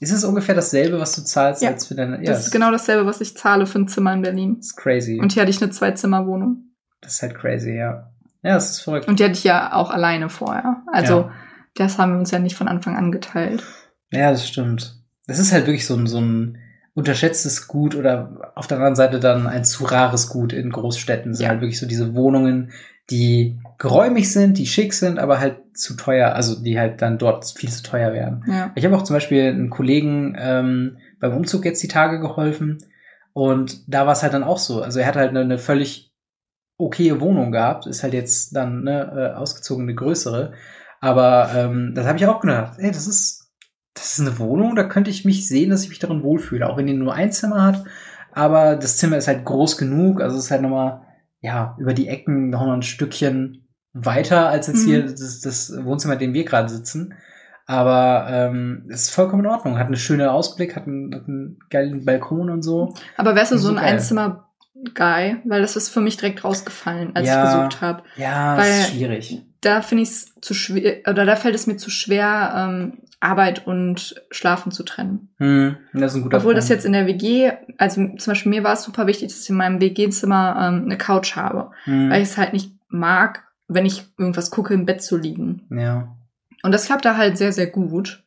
ist es ungefähr dasselbe, was du zahlst, Ja. als für deine, ja, das ist genau dasselbe, was ich zahle für ein Zimmer in Berlin. das ist crazy. Und hier hatte ich eine Zwei-Zimmer-Wohnung. Das ist halt crazy, ja. Ja, das ist verrückt. Und die hatte ich ja auch alleine vorher. Also Ja. das haben wir uns ja nicht von Anfang an geteilt. Ja, das stimmt. Das ist halt wirklich so ein, so ein unterschätztes Gut oder auf der anderen Seite dann ein zu rares Gut in Großstädten. Das sind Ja. halt wirklich so diese Wohnungen, die geräumig sind, die schick sind, aber halt zu teuer, also die halt dann dort viel zu teuer wären. Ja. Ich habe auch zum Beispiel einen Kollegen ähm, beim Umzug jetzt die Tage geholfen und da war es halt dann auch so. Also er hat halt eine, eine völlig okaye Wohnung gehabt, ist halt jetzt dann ne, äh, ausgezogen eine größere. Aber ähm, das habe ich auch gedacht, ey, das ist, das ist eine Wohnung, da könnte ich mich sehen, dass ich mich darin wohlfühle, auch wenn die nur ein Zimmer hat. Aber das Zimmer ist halt groß genug, also es ist halt nochmal, ja, über die Ecken noch mal ein Stückchen weiter als jetzt Mhm. hier das, das Wohnzimmer, in dem wir gerade sitzen. Aber ähm, es ist vollkommen in Ordnung. Hat einen schönen Ausblick, hat einen, hat einen geilen Balkon und so. Aber wärst du so ein So geil. Einzimmer-Guy? Weil das ist für mich direkt rausgefallen, als Ja. ich gesucht habe. Ja, das ist Weil- schwierig. Da finde ich es zu schwer, oder da fällt es mir zu schwer, ähm, Arbeit und Schlafen zu trennen. Hm, das ist ein guter Obwohl das Punkt. jetzt in der WG, also zum Beispiel mir war es super wichtig, dass ich in meinem WG-Zimmer ähm, eine Couch habe, Hm, weil ich es halt nicht mag, wenn ich irgendwas gucke, im Bett zu liegen. ja. Und das klappt da halt sehr, sehr gut.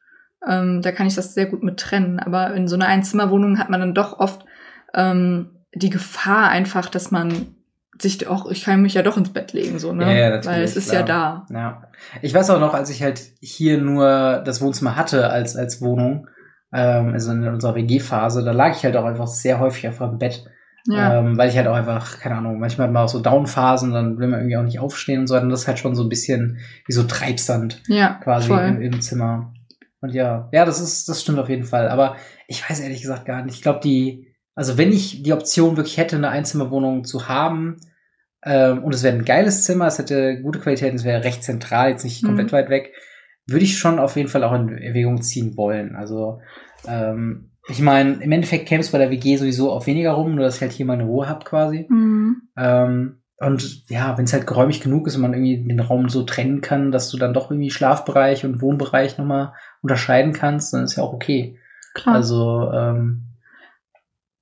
Ähm, da kann ich das sehr gut mit trennen. Aber in so einer Einzimmerwohnung hat man dann doch oft ähm, die Gefahr einfach, dass man sich auch, ich kann mich ja doch ins Bett legen, so, ne? Ja, ja, natürlich, Weil es ist klar. ja da. Ja. Ich weiß auch noch, als ich halt hier nur das Wohnzimmer hatte als, als Wohnung, ähm, also in unserer WG-Phase, da lag ich halt auch einfach sehr häufig einfach im Bett. Ja. Ähm, weil ich halt auch einfach, keine Ahnung, manchmal hat man auch so Down-Phasen, dann will man irgendwie auch nicht aufstehen und so. Und das ist halt schon so ein bisschen wie so Treibsand ja, quasi im, im Zimmer. Und ja, ja, das ist, das stimmt auf jeden Fall. Aber ich weiß ehrlich gesagt gar nicht. Ich glaube, die, also wenn ich die Option wirklich hätte, eine Einzimmerwohnung zu haben, ähm, und es wäre ein geiles Zimmer, es hätte gute Qualität, es wäre recht zentral, jetzt nicht Mhm. komplett weit weg, würde ich schon auf jeden Fall auch in Erwägung ziehen wollen. Also, ähm, ich meine, im Endeffekt käme es bei der WG sowieso auf weniger rum, nur dass ich halt hier meine Ruhe habe quasi. Mhm. Ähm, und ja, wenn es halt geräumig genug ist und man irgendwie den Raum so trennen kann, dass du dann doch irgendwie Schlafbereich und Wohnbereich nochmal unterscheiden kannst, dann ist ja auch okay. Klar. Also, ähm,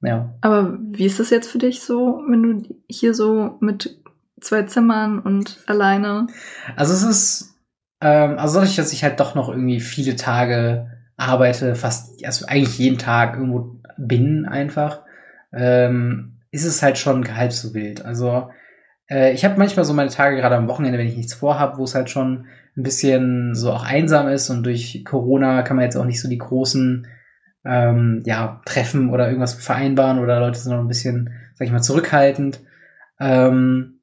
ja. Aber wie ist das jetzt für dich so, wenn du hier so mit zwei Zimmern und alleine? Also es ist, ähm, also dadurch, dass ich halt doch noch irgendwie viele Tage arbeite, fast, also eigentlich jeden Tag irgendwo bin einfach, ähm, ist es halt schon halb so wild. Also äh, ich habe manchmal so meine Tage gerade am Wochenende, wenn ich nichts vorhab, wo es halt schon ein bisschen so auch einsam ist und durch Corona kann man jetzt auch nicht so die großen ähm, ja, Treffen oder irgendwas vereinbaren oder Leute sind noch ein bisschen, sag ich mal, zurückhaltend. Ähm,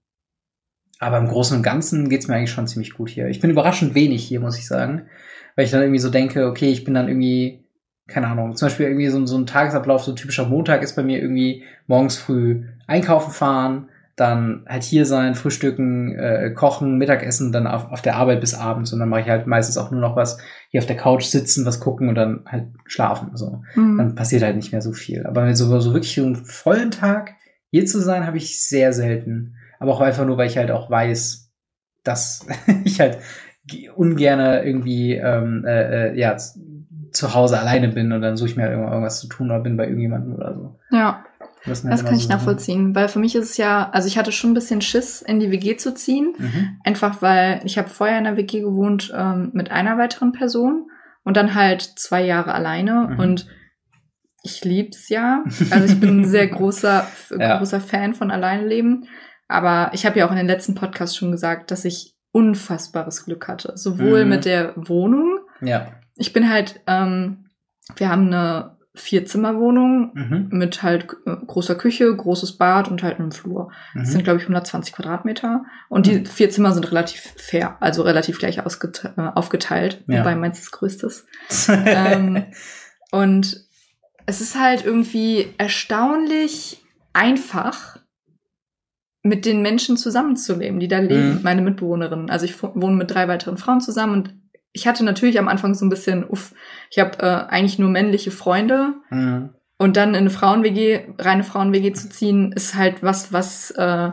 aber im Großen und Ganzen geht's mir eigentlich schon ziemlich gut hier. Ich bin überraschend wenig hier, muss ich sagen. Weil ich dann irgendwie so denke, okay, ich bin dann irgendwie, keine Ahnung, zum Beispiel irgendwie so, so ein Tagesablauf, so ein typischer Montag ist bei mir irgendwie morgens früh einkaufen fahren, dann halt hier sein, frühstücken, äh, kochen, Mittagessen, dann auf, auf der Arbeit bis abends und dann mache ich halt meistens auch nur noch was, hier auf der Couch sitzen, was gucken und dann halt schlafen. So. Mhm. Dann passiert halt nicht mehr so viel. Aber mit so, so wirklich einen vollen Tag hier zu sein, habe ich sehr selten. Aber auch einfach nur, weil ich halt auch weiß, dass (laughs) ich halt ungerne irgendwie ähm, äh, äh, ja zu Hause alleine bin und dann suche ich mir halt irgendwas zu tun oder bin bei irgendjemandem oder so. Ja. Das, Das kann ich nachvollziehen, weil für mich ist es ja, also ich hatte schon ein bisschen Schiss, in die WG zu ziehen, Mhm. einfach weil ich habe vorher in der WG gewohnt ähm, mit einer weiteren Person und dann halt zwei Jahre alleine Mhm. und ich lieb's ja. Also ich bin ein (laughs) sehr großer, Ja. großer Fan von Alleinleben, aber ich habe ja auch in den letzten Podcasts schon gesagt, dass ich unfassbares Glück hatte, sowohl Mhm. mit der Wohnung. Ja. Ich bin halt, ähm, wir haben eine Vier-Zimmer-Wohnung Mhm. mit halt äh, großer Küche, großes Bad und halt einem Flur. Das sind, Mhm. glaube ich, 120 Quadratmeter. Und die vier Zimmer sind relativ fair, also relativ gleich äh, aufgeteilt. Ja. Wobei meins ist größtes. (laughs) ähm, und es ist halt irgendwie erstaunlich einfach, mit den Menschen zusammenzuleben, die da leben, Mhm. meine Mitbewohnerinnen. Also ich wo- wohne mit drei weiteren Frauen zusammen und ich hatte natürlich am Anfang so ein bisschen, uff, ich habe äh, eigentlich nur männliche Freunde Mhm. und dann in eine Frauen-WG, reine Frauen-WG zu ziehen, ist halt was, was äh,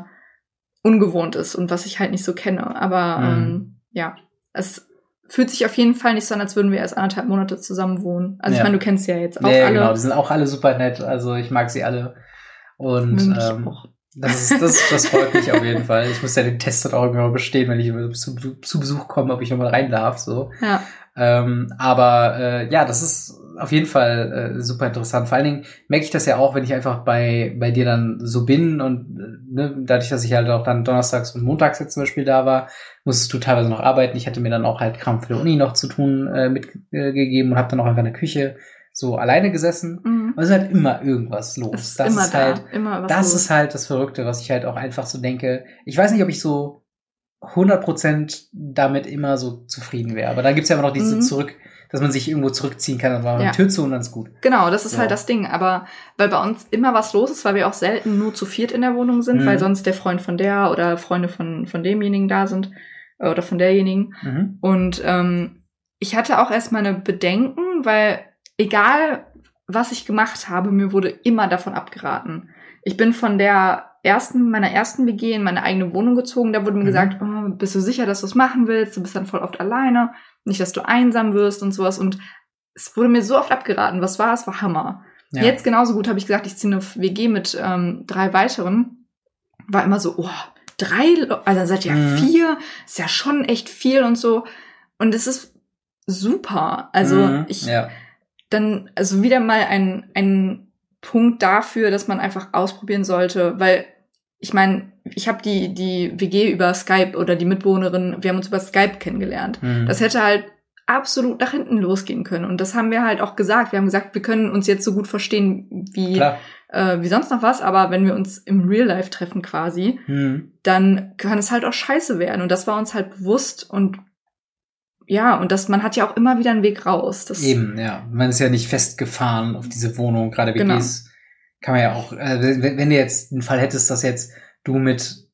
ungewohnt ist und was ich halt nicht so kenne. Aber Mhm. ähm, ja, es fühlt sich auf jeden Fall nicht so an, als würden wir erst anderthalb Monate zusammen wohnen. Also Ja. ich meine, du kennst sie ja jetzt auch ja, alle. genau, die sind auch alle super nett, also ich mag sie alle. Und ähm, auch. Das, ist, das, das freut mich auf jeden Fall. Ich muss ja den Test dann auch irgendwann bestehen, wenn ich zu, zu Besuch komme, ob ich nochmal rein darf. So. Ja, Ähm, aber äh, ja, das ist auf jeden Fall äh, super interessant. Vor allen Dingen merke ich das ja auch, wenn ich einfach bei, bei dir dann so bin und äh, ne, dadurch, dass ich halt auch dann donnerstags und montags jetzt zum Beispiel da war, musstest du teilweise noch arbeiten. Ich hatte mir dann auch halt Kram für die Uni noch zu tun äh, mitgegeben äh, und habe dann auch einfach in der Küche so alleine gesessen. mhm. Und es ist halt immer irgendwas los. ist das ist da, halt, das los. ist halt das Verrückte, was ich halt auch einfach so denke. Ich weiß nicht, ob ich so 100% damit immer so zufrieden wäre. Aber dann gibt's ja immer noch diese Mhm. zurück, dass man sich irgendwo zurückziehen kann, dann war man Ja. Tür zu und dann ist gut. Genau, das ist Ja. halt das Ding. Aber weil bei uns immer was los ist, weil wir auch selten nur zu viert in der Wohnung sind, Mhm. weil sonst der Freund von der oder Freunde von, von demjenigen da sind äh, oder von derjenigen. Mhm. Und ähm, ich hatte auch erst meine Bedenken, weil egal was ich gemacht habe, mir wurde immer davon abgeraten. Ich bin von der ersten, meiner ersten WG in meine eigene Wohnung gezogen. Da wurde mir Mhm. gesagt, oh, bist du sicher, dass du es machen willst? Du bist dann voll oft alleine. Nicht, dass du einsam wirst und sowas. Und es wurde mir so oft abgeraten. Was war? Es war Hammer. Ja. Jetzt genauso gut habe ich gesagt, ich ziehe eine WG mit ähm, drei weiteren. War immer so, oh, drei, also dann seid ihr ja Mhm. vier, ist ja schon echt viel und so. Und es ist super. Also Mhm. ich Ja. Dann, also wieder mal ein, ein Punkt dafür, dass man einfach ausprobieren sollte, weil ich meine, ich habe die, die WG über Skype oder die Mitbewohnerin, wir haben uns über Skype kennengelernt. Mhm. Das hätte halt absolut nach hinten losgehen können. Und das haben wir halt auch gesagt. Wir haben gesagt, wir können uns jetzt so gut verstehen wie, äh, wie sonst noch was, aber wenn wir uns im Real Life treffen quasi, Mhm. dann kann es halt auch scheiße werden. Und das war uns halt bewusst und ja, und das, man hat ja auch immer wieder einen Weg raus. Das, Eben, ja. Man ist ja nicht festgefahren auf diese Wohnung. Gerade Genau. WGs kann man ja auch, äh, wenn, wenn du jetzt einen Fall hättest, dass jetzt du mit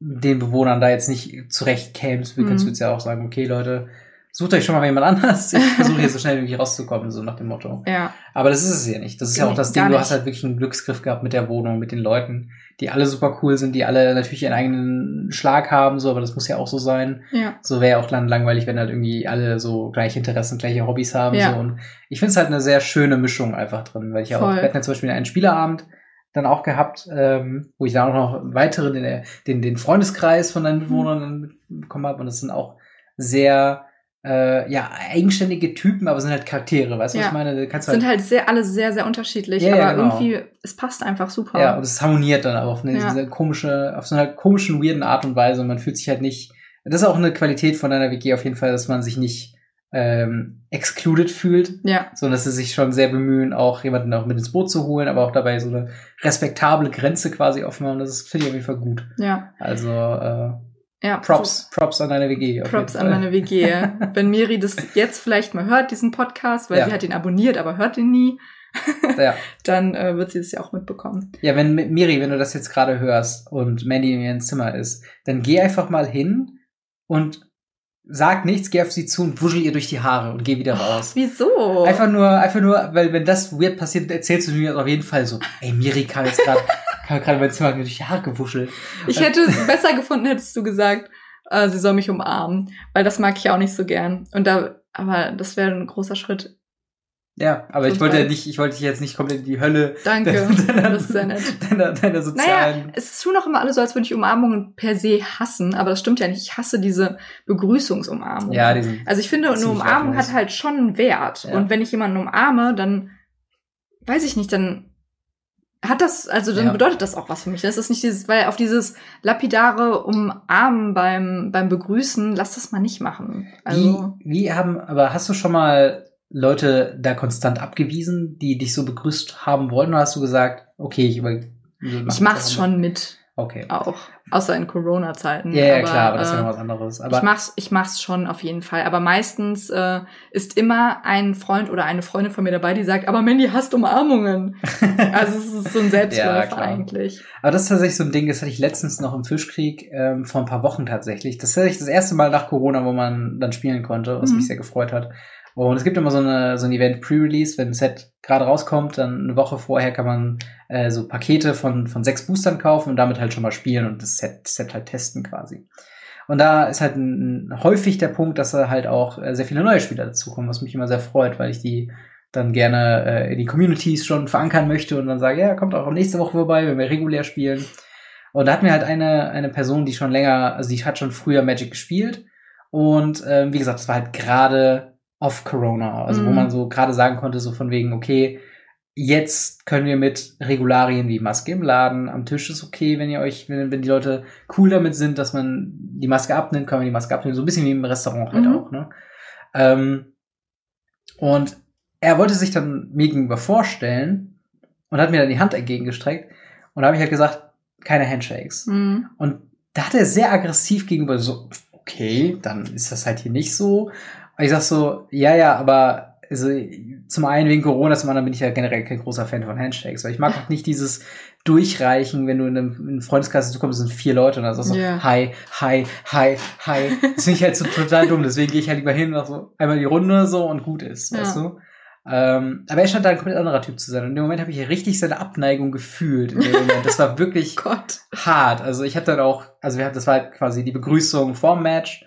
den Bewohnern da jetzt nicht zurecht kämst, Mhm. kannst du jetzt ja auch sagen, okay, Leute, sucht euch schon mal jemand anders. Ich (laughs) versuche hier so schnell wie möglich rauszukommen, so nach dem Motto. Ja, Aber das ist es ja nicht. Das ist ja auch Nee, das Ding, du hast halt wirklich einen Glücksgriff gehabt mit der Wohnung, mit den Leuten, die alle super cool sind, die alle natürlich ihren eigenen Schlag haben, so, aber das muss ja auch so sein. ja, So wäre auch dann langweilig, wenn halt irgendwie alle so gleiche Interessen, gleiche Hobbys haben. Ja. So. Und ich finde es halt eine sehr schöne Mischung einfach drin, weil ich ja auch, wir hatten ja zum Beispiel einen Spielerabend dann auch gehabt, ähm, wo ich dann auch noch weiteren, den, den, den Freundeskreis von deinen Bewohnern bekommen habe. Und das sind auch sehr äh, ja, eigenständige Typen, aber sind halt Charaktere, weißt du, was Ja. ich meine? Du kannst sind halt sehr, alle sehr, sehr unterschiedlich, Ja, ja, aber genau. irgendwie, es passt einfach super. Ja, und es harmoniert dann aber auf eine Ja. diese komische, auf so einer komischen, weirden Art und Weise. Und man fühlt sich halt nicht. Das ist auch eine Qualität von deiner WG auf jeden Fall, dass man sich nicht ähm, excluded fühlt, ja, sondern dass sie sich schon sehr bemühen, auch jemanden auch mit ins Boot zu holen, aber auch dabei so eine respektable Grenze quasi offen haben. Das ist- finde ich auf jeden Fall gut. ja. Also, äh, Ja, Props, Props an deine WG. Props an meine WG. (laughs) Wenn Miri das jetzt vielleicht mal hört, diesen Podcast, weil Ja. sie hat ihn abonniert, aber hört ihn nie, (laughs) Ja. dann äh, wird sie das ja auch mitbekommen. ja, wenn Miri, wenn du das jetzt gerade hörst und Mandy in ihrem Zimmer ist, dann geh einfach mal hin und sag nichts, geh auf sie zu und wuschel ihr durch die Haare und geh wieder raus. Wieso? Einfach nur, einfach nur, weil wenn das weird passiert, erzählst du mir auf jeden Fall so, ey, Miri kam jetzt gerade, kam gerade in mein Zimmer hat mir durch die Haare gewuschelt. Ich hätte es besser gefunden, hättest du gesagt, äh, sie soll mich umarmen, weil das mag ich auch nicht so gern. Und da, aber das wäre ein großer Schritt. Ja, aber ich wollte ja nicht, ich wollte dich jetzt nicht komplett in die Hölle Danke, (laughs) deiner, das ist sehr nett. deiner, deiner sozialen. Es tun auch immer alle so, als würde ich Umarmungen per se hassen, aber das stimmt ja nicht. Ich hasse diese Begrüßungsumarmung. ja, diesen, Also ich finde, eine Umarmung hat halt schon einen Wert. Ja. Und wenn ich jemanden umarme, dann weiß ich nicht, dann hat das, also dann Ja. bedeutet das auch was für mich. Das ist nicht dieses, weil auf dieses lapidare Umarmen beim, beim Begrüßen, lass das mal nicht machen. Also, wie, wie haben, aber hast du schon mal Leute da konstant abgewiesen, die dich so begrüßt haben wollen, oder hast du gesagt, okay, ich über, ich mach's schon mit, Okay. auch. Außer in Corona-Zeiten. Ja, ja, Aber, klar, aber das ist ja äh, noch was anderes. Aber ich mach's, ich mach's schon auf jeden Fall. Aber meistens äh, ist immer ein Freund oder eine Freundin von mir dabei, die sagt, aber Mandy hasst Umarmungen. (laughs) also es ist so ein Selbstläufer Ja, eigentlich. Aber das ist tatsächlich so ein Ding, das hatte ich letztens noch im Fischkrieg ähm, vor ein paar Wochen tatsächlich. Das ist tatsächlich das erste Mal nach Corona, wo man dann spielen konnte, was Mhm. mich sehr gefreut hat. Und es gibt immer so, eine, so ein Event Pre-Release, wenn ein Set gerade rauskommt, dann eine Woche vorher kann man äh, so Pakete von, von sechs Boostern kaufen und damit halt schon mal spielen und das Set, Set halt testen quasi. Und da ist halt ein, häufig der Punkt, dass da halt auch äh, sehr viele neue Spieler dazukommen, was mich immer sehr freut, weil ich die dann gerne äh, in die Communities schon verankern möchte und dann sage, ja, kommt auch nächste Woche vorbei, wenn wir regulär spielen. Und da hat mir halt eine, eine Person, die schon länger, also die hat schon früher Magic gespielt. Und ähm, wie gesagt, es war halt gerade off Corona, also wo Mhm. man so gerade sagen konnte, so von wegen, okay, jetzt können wir mit Regularien wie Maske im Laden, am Tisch ist okay, wenn ihr euch, wenn, wenn die Leute cool damit sind, dass man die Maske abnimmt, kann man die Maske abnehmen, so ein bisschen wie im Restaurant halt Mhm. auch, ne? Ähm, und er wollte sich dann mir gegenüber vorstellen und hat mir dann die Hand entgegengestreckt. Und da habe ich halt gesagt, keine Handshakes. Mhm. Und da hat er sehr aggressiv gegenüber so, okay, dann ist das halt hier nicht so. Und ich sag so, ja, ja, aber also, zum einen wegen Corona, zum anderen bin ich ja generell kein großer Fan von Handshakes, weil ich mag auch nicht dieses Durchreichen, wenn du in einem, in einem Freundeskreis dazu kommst, sind vier Leute und dann sagst du so, Ja. hi, hi, hi, hi. Das finde ich halt so total dumm, deswegen gehe ich halt lieber hin, mach so einmal die Runde so und gut ist, Ja. weißt du? Ähm, aber er scheint da ein komplett anderer Typ zu sein. Und in dem Moment habe ich richtig seine Abneigung gefühlt. (laughs) Das war wirklich Gott. hart. Also ich habe dann auch, also wir hatten, das war halt quasi die Begrüßung vorm Match,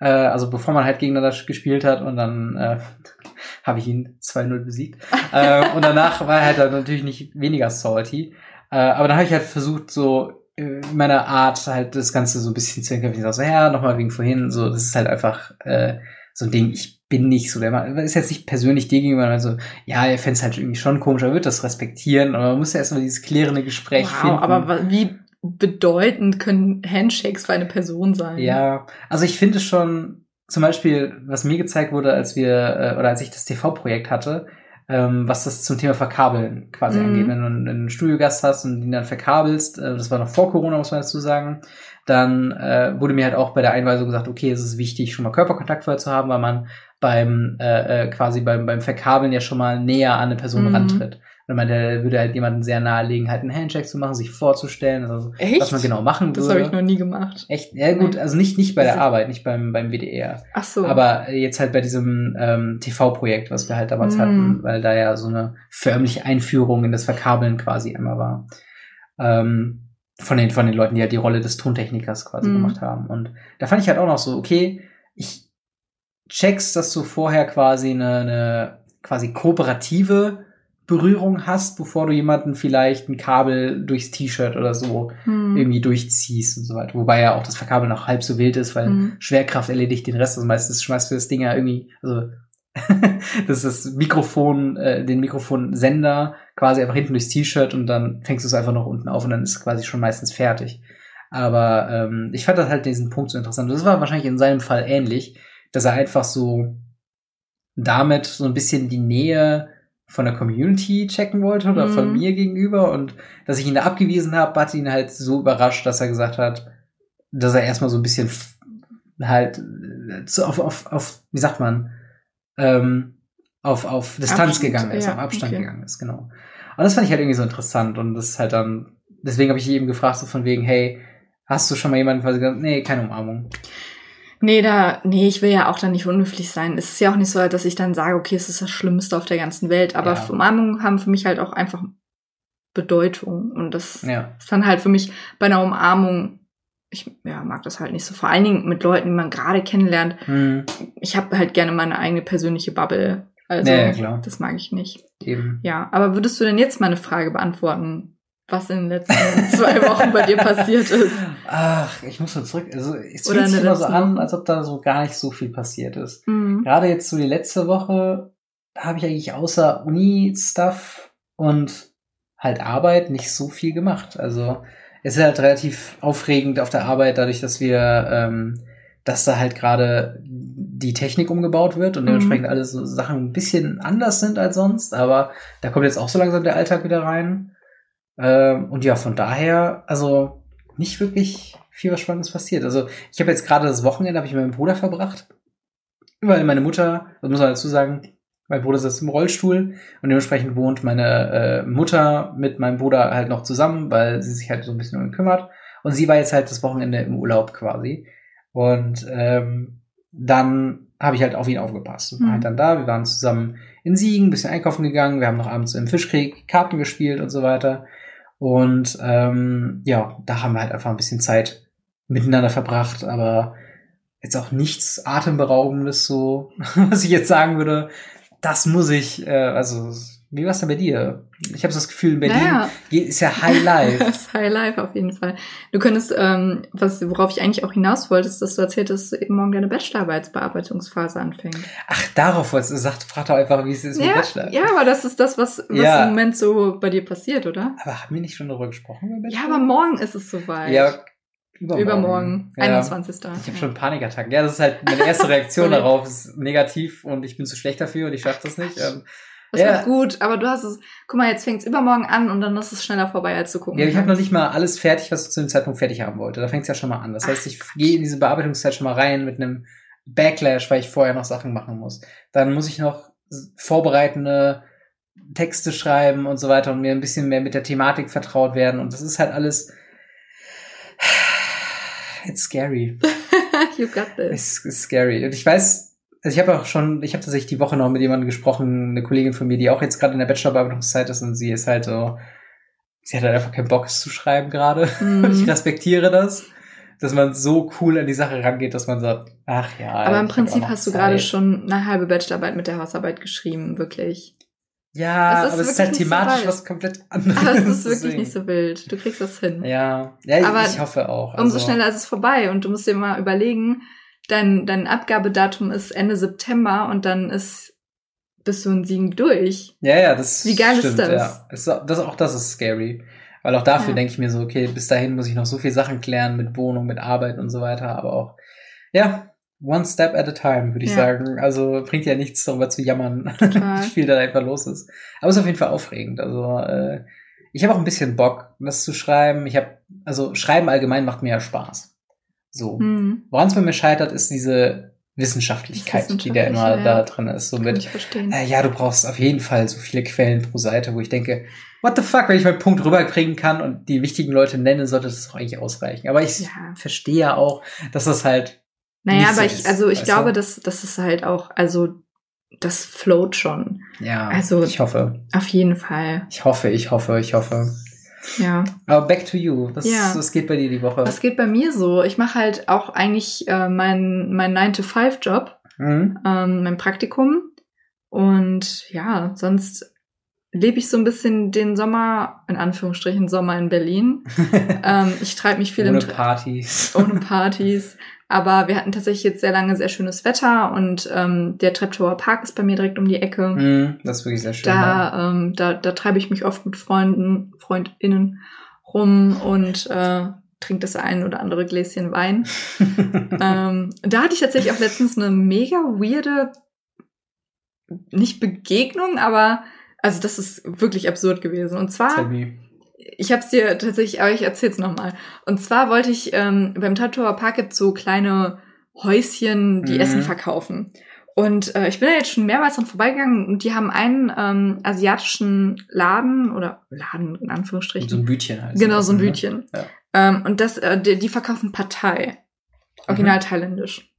äh, also bevor man halt gegeneinander gespielt hat und dann äh, (laughs) habe ich ihn 2-0 besiegt. (laughs) äh, und danach war er halt dann natürlich nicht weniger salty. Äh, aber dann habe ich halt versucht, so äh, in meiner Art halt das Ganze so ein bisschen zu entkämpfen. Ich sag so, ja, nochmal wegen vorhin, so, das ist halt einfach äh, so ein Ding, ich bin nicht so der Mann, ist jetzt nicht persönlich dir gegenüber, also, ja, er fände es halt irgendwie schon komisch, er wird das respektieren, aber man muss ja erstmal dieses klärende Gespräch wow, finden. aber wie bedeutend können Handshakes für eine Person sein? Ja, also ich finde schon, zum Beispiel, was mir gezeigt wurde, als wir, äh, oder als ich das TV-Projekt hatte, ähm, was das zum Thema Verkabeln quasi Mhm. angeht. Wenn du einen, Studiogast hast und ihn dann verkabelst, äh, das war noch vor Corona, muss man dazu sagen, dann äh, wurde mir halt auch bei der Einweisung gesagt, okay, es ist wichtig, schon mal Körperkontakt vorher zu haben, weil man beim äh, äh, quasi beim, beim Verkabeln ja schon mal näher an eine Person Mhm. rantritt. Und man der würde halt jemanden sehr nahelegen, halt einen Handshake zu machen, sich vorzustellen, also Echt? was man genau machen Das würde. habe ich noch nie gemacht. Echt? Ja, gut, also nicht, nicht bei der Arbeit, nicht beim, beim WDR. Ach so. Aber jetzt halt bei diesem ähm, TV-Projekt, was wir halt damals Mm. hatten, weil da ja so eine förmliche Einführung in das Verkabeln quasi einmal war. Ähm, von den, von den Leuten, die halt die Rolle des Tontechnikers quasi Mm. gemacht haben. Und da fand ich halt auch noch so, okay, ich check's, dass du vorher quasi eine, eine quasi kooperative Berührung hast, bevor du jemanden vielleicht ein Kabel durchs T-Shirt oder so Hm. irgendwie durchziehst und so weiter. Wobei ja auch das Verkabeln noch halb so wild ist, weil Mhm. Schwerkraft erledigt den Rest. Also meistens schmeißt du das Ding ja irgendwie, also (laughs) das ist das Mikrofon, äh, den Mikrofonsender quasi einfach hinten durchs T-Shirt und dann fängst du es einfach noch unten auf und dann ist es quasi schon meistens fertig. Aber ähm, ich fand das halt diesen Punkt so interessant. Das war wahrscheinlich in seinem Fall ähnlich, dass er einfach so damit so ein bisschen die Nähe von der Community checken wollte oder von Mhm. mir gegenüber und dass ich ihn da abgewiesen habe, hat ihn halt so überrascht, dass er gesagt hat, dass er erstmal so ein bisschen halt äh, zu, auf, auf, auf, wie sagt man, ähm, auf, auf Distanz Abstand, gegangen ist, ja, auf Abstand okay. gegangen ist, genau. Und das fand ich halt irgendwie so interessant und das ist halt dann, deswegen habe ich eben gefragt, so von wegen, hey, hast du schon mal jemanden quasi gesagt, nee, keine Umarmung. Nee, da, nee, ich will ja auch dann nicht unhöflich sein. Es ist ja auch nicht so, dass ich dann sage, okay, es ist das Schlimmste auf der ganzen Welt. Aber Ja. Umarmungen haben für mich halt auch einfach Bedeutung. Und das Ja. ist dann halt für mich bei einer Umarmung, ich ja, mag das halt nicht so. Vor allen Dingen mit Leuten, die man gerade kennenlernt. Hm, Ich habe halt gerne meine eigene persönliche Bubble. Also, klar. das mag ich nicht. eben. Ja, aber würdest du denn jetzt meine Frage beantworten, was in den letzten (laughs) zwei Wochen bei dir passiert ist? Ach, ich muss mal zurück. Also es fühlt sich immer so an, als ob da so gar nicht so viel passiert ist. Mhm. Gerade jetzt so die letzte Woche habe ich eigentlich außer Uni-Stuff und halt Arbeit nicht so viel gemacht. Also es ist halt relativ aufregend auf der Arbeit, dadurch, dass wir, ähm, dass da halt gerade die Technik umgebaut wird und Mhm. dementsprechend alle so Sachen ein bisschen anders sind als sonst. Aber da kommt jetzt auch so langsam der Alltag wieder rein. Ähm, und ja, von daher, also nicht wirklich viel was Spannendes passiert. Also ich habe jetzt gerade das Wochenende habe ich mit meinem Bruder verbracht, weil meine Mutter, das muss man dazu sagen, mein Bruder sitzt im Rollstuhl und dementsprechend wohnt meine äh, Mutter mit meinem Bruder halt noch zusammen, weil sie sich halt so ein bisschen um ihn kümmert. Und sie war jetzt halt das Wochenende im Urlaub quasi. Und ähm, dann habe ich halt auf ihn aufgepasst. Und war Mhm. halt dann da, wir waren zusammen in Siegen, ein bisschen einkaufen gegangen, wir haben noch abends im Fischkrieg Karten gespielt und so weiter. Und ähm, ja, da haben wir halt einfach ein bisschen Zeit miteinander verbracht, aber jetzt auch nichts Atemberaubendes so, (laughs) was ich jetzt sagen würde, das muss ich, äh, also wie war's denn bei dir? Ich habe das Gefühl, in Berlin Naja, ist ja High Life. Das (laughs) ist High Life auf jeden Fall. Du könntest, ähm, was, worauf ich eigentlich auch hinaus wollte, ist, dass du erzählt hast, dass morgen deine Bachelorarbeitsbearbeitungsphase anfängt. Ach, darauf wolltest du, sagt, frag doch einfach, wie es ist mit Ja, Bachelor. ja, aber das ist das, was, was Ja. im Moment so bei dir passiert, oder? Aber haben wir nicht schon darüber gesprochen? Ja, aber morgen ist es soweit. Ja, übermorgen. Übermorgen, Ja. 21. Ich habe Ja. schon Panikattacken. Ja, das ist halt meine erste Reaktion (laughs) darauf, ist negativ und ich bin zu schlecht dafür und ich schaffe das nicht. Ähm, Das Ja. wird gut, aber du hast es, guck mal, jetzt fängt es übermorgen an und dann ist es schneller vorbei, als du gucken ja, ich habe noch nicht mal alles fertig, was ich zu dem Zeitpunkt fertig haben wollte. Da fängt es ja schon mal an. Das heißt, ich gehe in diese Bearbeitungszeit schon mal rein mit einem Backlash, weil ich vorher noch Sachen machen muss. Dann muss ich noch vorbereitende Texte schreiben und so weiter und mir ein bisschen mehr mit der Thematik vertraut werden. Und das ist halt alles. (sighs) It's scary. (laughs) you got this. Es ist scary. Und ich weiß, also ich habe auch schon, ich habe tatsächlich die Woche noch mit jemandem gesprochen, eine Kollegin von mir, die auch jetzt gerade in der Bachelorbearbeitungszeit ist und sie ist halt so, sie hat halt einfach keinen Bock, es zu schreiben gerade. Mhm. (laughs) Und ich respektiere das, dass man so cool an die Sache rangeht, dass man sagt, ach ja. Aber im Prinzip hast du gerade schon eine halbe Bachelorarbeit mit der Hausarbeit geschrieben, wirklich. Ja, Es aber es ist halt so thematisch weit. was komplett anderes. Aber es ist wirklich deswegen. nicht so wild. Du kriegst das hin. Ja, ja Aber ich hoffe auch. Umso Also, schneller ist es vorbei und du musst dir mal überlegen, dein, dein Abgabedatum ist Ende September und dann ist bist du in Siegen durch. Ja, ja, das Wie geil ist stimmt, das? Ja. Ist, das, auch das ist scary. Weil auch dafür Ja. denke ich mir so, okay, bis dahin muss ich noch so viel Sachen klären mit Wohnung, mit Arbeit und so weiter, aber auch, ja, one step at a time, würde ich Ja. sagen. Also bringt ja nichts, darüber zu jammern, (laughs) wie viel da einfach los ist. Aber es ist auf jeden Fall aufregend. Also, äh, ich habe auch ein bisschen Bock, das zu schreiben. Ich habe, also Schreiben allgemein macht mir ja Spaß. So. Hm, Woran es bei mir scheitert, ist diese Wissenschaftlichkeit, die da immer Wissenschaftliche, da ja. drin ist. So kann mit, ich verstehen. äh, ja, du brauchst auf jeden Fall so viele Quellen pro Seite, wo ich denke, what the fuck, wenn ich meinen Punkt rüberbringen kann und die wichtigen Leute nenne, sollte das doch eigentlich ausreichen. Aber ich Ja. verstehe ja auch, dass das halt, Naja, nicht aber so ich, ist, also ich glaube, du? dass das ist halt auch, also das float schon. ja, Also- ich hoffe, Auf jeden Fall. ich hoffe, ich hoffe, ich hoffe. Ja. Aber back to you. Was, Ja. was geht bei dir die Woche? Was geht bei mir so? Ich mache halt auch eigentlich äh, meinen mein 9-to-5-Job, Hm? ähm, mein Praktikum. Und ja, sonst lebe ich so ein bisschen den Sommer, in Anführungsstrichen Sommer in Berlin. (laughs) ähm, ich treibe mich viel Ohne im Partys. ohne Partys. (laughs) Aber wir hatten tatsächlich jetzt sehr lange sehr schönes Wetter und ähm, der Treptower Park ist bei mir direkt um die Ecke. Hm, das ist wirklich sehr schön. ja. Da, ähm, da, da treibe ich mich oft mit Freunden, FreundInnen rum und äh, trinke das ein oder andere Gläschen Wein. (laughs) ähm, da hatte ich tatsächlich auch letztens eine mega weirde, nicht Begegnung, aber also das ist wirklich absurd gewesen. Und Tell zwar me. Ich habe es dir tatsächlich, aber ich erzähl's noch mal. Und zwar wollte ich ähm, beim Tatoer Park gibt's so kleine Häuschen, die Mhm. Essen verkaufen. Und äh, ich bin da jetzt schon mehrmals dran vorbeigegangen und die haben einen ähm, asiatischen Laden oder Laden in Anführungsstrichen. So ein Bütchen halt. genau, so ein ne? Bütchen. Ja. Ähm, und das, äh, die, die verkaufen Partei. Original Mhm. thailändisch.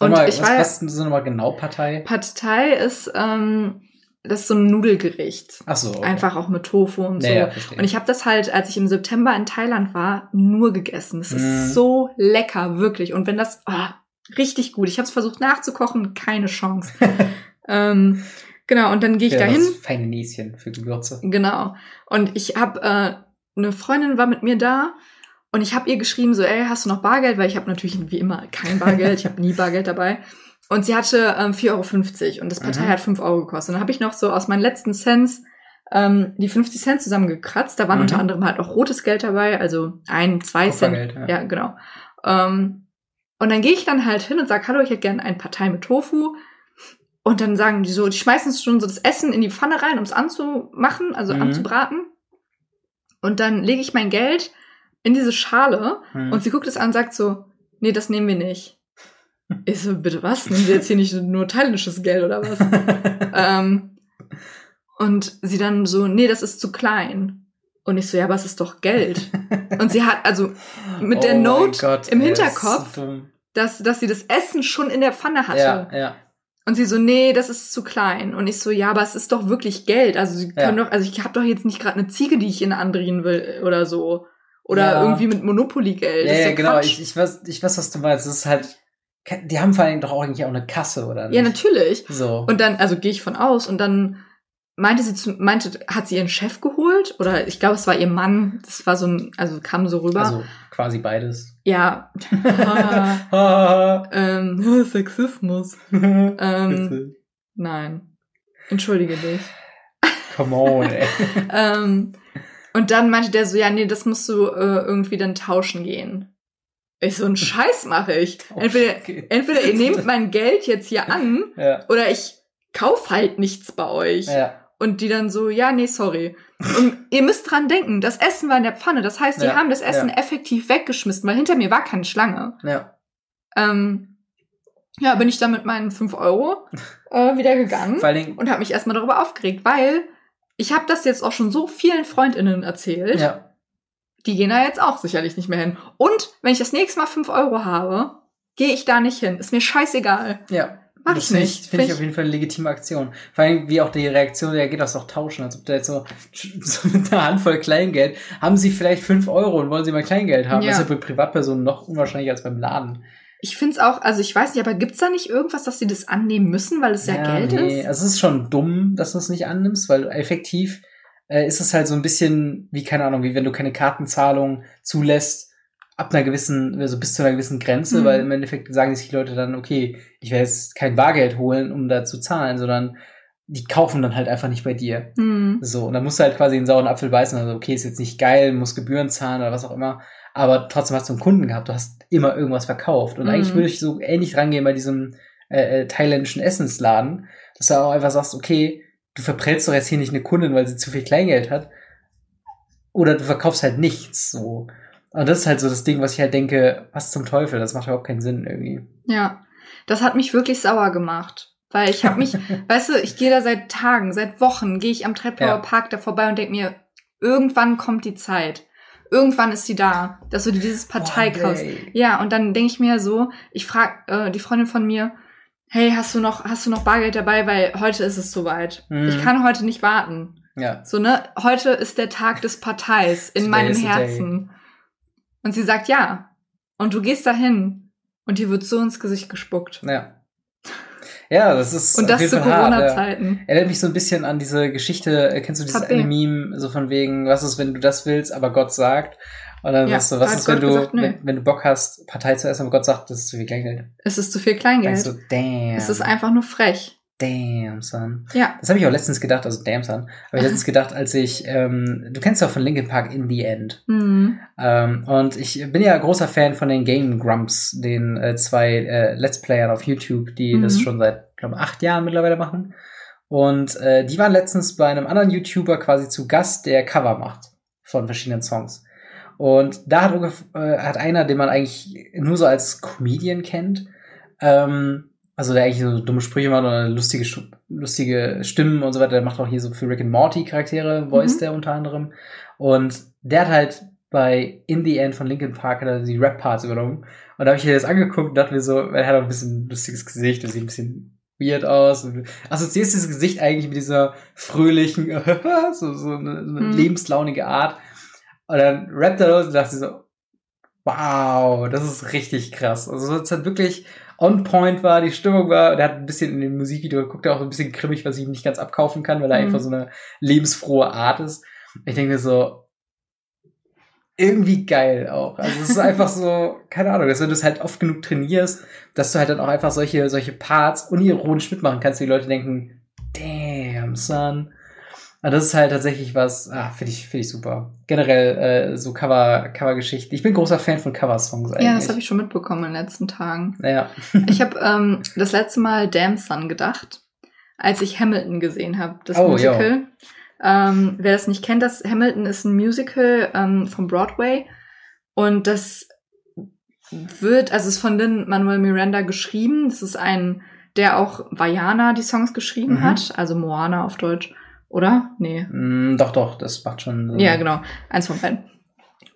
Und mal, ich was, war- was denn nochmal genau Partei? Pad Thai ist, ähm, das ist so ein Nudelgericht. Ach so. Okay. Einfach auch mit Tofu und so. Ja, ja, verstehe. Und ich habe das halt, als ich im September in Thailand war, nur gegessen. Es ist Mm. so lecker, wirklich. Und wenn das, oh, richtig gut. Ich habe es versucht nachzukochen, keine Chance. (laughs) ähm, genau, und dann gehe ich ja, dahin. Das feine Näschen für Gewürze. Genau. Und ich habe, äh, eine Freundin war mit mir da und ich habe ihr geschrieben, so, ey, hast du noch Bargeld? Weil ich habe natürlich wie immer kein Bargeld, ich habe nie (laughs) Bargeld dabei. Und sie hatte ähm, 4,50 Euro und das Partei Mhm. hat 5 Euro gekostet. Und dann habe ich noch so aus meinen letzten Cents ähm, die 50 Cent zusammengekratzt. Da waren Mhm. unter anderem halt auch rotes Geld dabei, also ein, zwei Cent. Ja. Ja, genau. Ähm, und dann gehe ich dann halt hin und sage, hallo, ich hätte gerne ein Partei mit Tofu. Und dann sagen die so, die schmeißen schon so das Essen in die Pfanne rein, um es anzumachen, also Mhm. anzubraten. Und dann lege ich mein Geld in diese Schale Hm. und sie guckt es an und sagt so, nee, das nehmen wir nicht. Ich so, bitte was? Nehmen Sie jetzt hier nicht nur thailändisches Geld oder was? (laughs) ähm, und sie dann so, nee, das ist zu klein. Und ich so, ja, aber es ist doch Geld. Und sie hat, also mit der Oh mein Note Gott, im Hinterkopf, so dass, dass sie das Essen schon in der Pfanne hatte. Ja, ja. Und sie so, nee, das ist zu klein. Und ich so, ja, aber es ist doch wirklich Geld. Also sie können Ja. doch, also ich habe doch jetzt nicht gerade eine Ziege, die ich in andrehen will oder so. Oder Ja. irgendwie mit Monopoly-Geld. Ja, ja, genau. Quatsch. Ich, ich, weiß, ich weiß, was du meinst. Das ist halt. Die haben vor allem doch auch eigentlich auch eine Kasse, oder? ja, nicht? natürlich. So. Und dann, also gehe ich von aus und dann meinte sie zu, meinte, hat sie ihren Chef geholt? Oder ich glaube, es war ihr Mann. Das war so ein, also kam so rüber. also quasi beides. ja. (laughs) Ah, ähm, (laughs) Sexismus. (laughs) Ähm, nein. Entschuldige dich. Come on, ey. ähm, und dann meinte der so, ja, nee, das musst du äh, irgendwie dann tauschen gehen. Ich so, einen (laughs) Scheiß mache ich. Entweder, Okay. entweder ihr nehmt mein Geld jetzt hier an (laughs) Ja. oder ich kauf halt nichts bei euch. Ja. Und die dann so, ja, nee, sorry. Und ihr müsst dran denken, das Essen war in der Pfanne. Das heißt, die Ja, haben das Essen effektiv weggeschmissen, weil hinter mir war keine Schlange. Ja. Ähm, ja, bin ich dann mit meinen 5 Euro (laughs) äh, wieder gegangen und habe mich erstmal darüber aufgeregt, weil ich habe das jetzt auch schon so vielen Freundinnen erzählt. Ja. Die gehen da jetzt auch sicherlich nicht mehr hin. Und wenn ich das nächste Mal 5 Euro habe, gehe ich da nicht hin. Ist mir scheißegal. Ja. Mach das ich finde nicht. ich, finde ich Find auf jeden Fall eine legitime Aktion. Vor allem, wie auch die Reaktion reagiert, das doch tauschen, als ob der jetzt so, (laughs) so mit einer Handvoll Kleingeld, haben sie vielleicht fünf Euro und wollen sie mal Kleingeld haben. Ja. Das ist ja bei Privatpersonen noch unwahrscheinlicher als beim Laden. Ich finde es auch, also ich weiß nicht, aber gibt's da nicht irgendwas, dass sie das annehmen müssen, weil es ja, Geld nee. ist? Also es ist schon dumm, dass du es nicht annimmst, weil effektiv äh, ist es halt so ein bisschen wie, keine Ahnung, wie wenn du keine Kartenzahlung zulässt, ab einer gewissen, also bis zu einer gewissen Grenze, Mhm. weil im Endeffekt sagen sich die Leute dann, okay, ich werde jetzt kein Bargeld holen, um da zu zahlen, sondern die kaufen dann halt einfach nicht bei dir. Hm. So, und dann musst du halt quasi einen sauren Apfel beißen, also okay, ist jetzt nicht geil, muss Gebühren zahlen oder was auch immer, aber trotzdem hast du einen Kunden gehabt, du hast immer irgendwas verkauft. Und Mhm. eigentlich würde ich so ähnlich rangehen bei diesem äh, äh, thailändischen Essensladen, dass du auch einfach sagst, okay, du verprellst doch jetzt hier nicht eine Kundin, weil sie zu viel Kleingeld hat. Oder du verkaufst halt nichts, so. Und das ist halt so das Ding, was ich halt denke, was zum Teufel, das macht überhaupt keinen Sinn irgendwie. Ja, das hat mich wirklich sauer gemacht. Weil ich habe mich, (laughs) weißt du, ich gehe da seit Tagen, seit Wochen, gehe ich am Treppauer Ja. Park da vorbei und denk mir, irgendwann kommt die Zeit. Irgendwann ist sie da, dass du dir dieses Partei Boah, kaufst. Ja, und dann denke ich mir so, ich frag äh, die Freundin von mir, hey, hast du noch, hast du noch Bargeld dabei, weil heute ist es soweit. Mhm. Ich kann heute nicht warten. Ja. So, ne, heute ist der Tag des Parteis in Today meinem. Herzen. Und sie sagt ja. Und du gehst dahin und dir wird so ins Gesicht gespuckt. Ja. Ja, das ist Und das zu. Corona-Zeiten. Erinnert mich so ein bisschen an diese Geschichte, äh, kennst du dieses eine Meme, so von wegen, was ist, wenn du das willst, aber Gott sagt? Und dann Ja, sagst du, was ist, wenn Gott du, gesagt, wenn, wenn du Bock hast, Partei zu essen, aber Gott sagt, das ist zu viel Kleingeld. Es ist zu viel Dann Kleingeld. denkst du, damn. Es ist einfach nur frech. Damn, son. Ja. Das habe ich auch letztens gedacht, also damn, son. Habe ich (laughs) letztens gedacht, als ich, ähm, du kennst doch von Linkin Park In the End. Hm. Ähm, und ich bin ja großer Fan von den Game Grumps, den äh, zwei äh, Let's Playern auf YouTube, die Mhm. das schon seit, glaube acht Jahren mittlerweile machen. Und äh, die waren letztens bei einem anderen YouTuber quasi zu Gast, der Cover macht von verschiedenen Songs. Und da hat, äh, hat einer, den man eigentlich nur so als Comedian kennt, ähm, also der eigentlich so dumme Sprüche macht oder lustige, lustige Stimmen und so weiter, der macht auch hier so für Rick and Morty Charaktere, voice Mhm. der unter anderem. Und der hat halt bei In the End von Linkin Park hat er die Rap-Parts übernommen. Und da habe ich mir das angeguckt und dachte mir so, er hat auch ein bisschen lustiges Gesicht, das sieht ein bisschen weird aus. Und assoziierst dieses Gesicht eigentlich mit dieser fröhlichen, (laughs) so, so eine, so eine Mhm. lebenslaunige Art. Und dann rappt er los und dachte so, wow, das ist richtig krass. Also es hat wirklich on point war, die Stimmung war, und er hat ein bisschen in dem Musikvideo, guckt er auch so ein bisschen grimmig, was ich ihm nicht ganz abkaufen kann, weil er Mhm. einfach so eine lebensfrohe Art ist. Ich denke so, irgendwie geil auch. Also es ist einfach so, (laughs) keine Ahnung, dass wenn du es halt oft genug trainierst, dass du halt dann auch einfach solche, solche Parts unironisch mitmachen kannst, die Leute denken, damn, son. Und das ist halt tatsächlich was, ah, finde ich, finde ich super. Generell, äh, so Cover, Cover-Geschichten. Ich bin großer Fan von Cover-Songs eigentlich. Ja, das habe ich schon mitbekommen in den letzten Tagen. Ja. (laughs) Ich habe ähm, das letzte Mal Damn Son gedacht, als ich Hamilton gesehen habe, das Oh, Musical. Ähm, wer das nicht kennt, das Hamilton ist ein Musical ähm, vom Broadway und das wird, also es ist von Lin Manuel Miranda geschrieben. Das ist ein, der auch Vajana die Songs geschrieben Mhm. hat, also Moana auf Deutsch, oder? Nee. Mm, doch, doch, das macht schon Sinn. Ja, genau. Eins von beiden.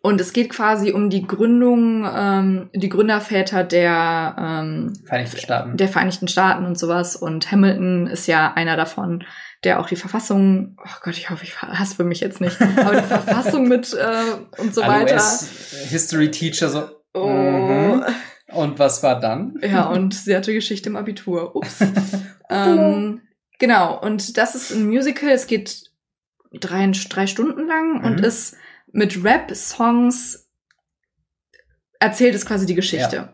Und es geht quasi um die Gründung, ähm, die Gründerväter der, ähm, Vereinigten Staaten. der Vereinigten Staaten und sowas. Und Hamilton ist ja einer davon, der auch die Verfassung, oh Gott, ich hoffe, ich hasse mich jetzt nicht, (laughs) aber die Verfassung mit äh, und so weiter. US-History-Teacher so. Oh. Mhm. Und was war dann? Ja, und sie hatte Geschichte im Abitur. Ups. (laughs) ähm, genau, und das ist ein Musical. Es geht drei, drei Stunden lang und Mhm. ist mit Rap-Songs erzählt es quasi die Geschichte.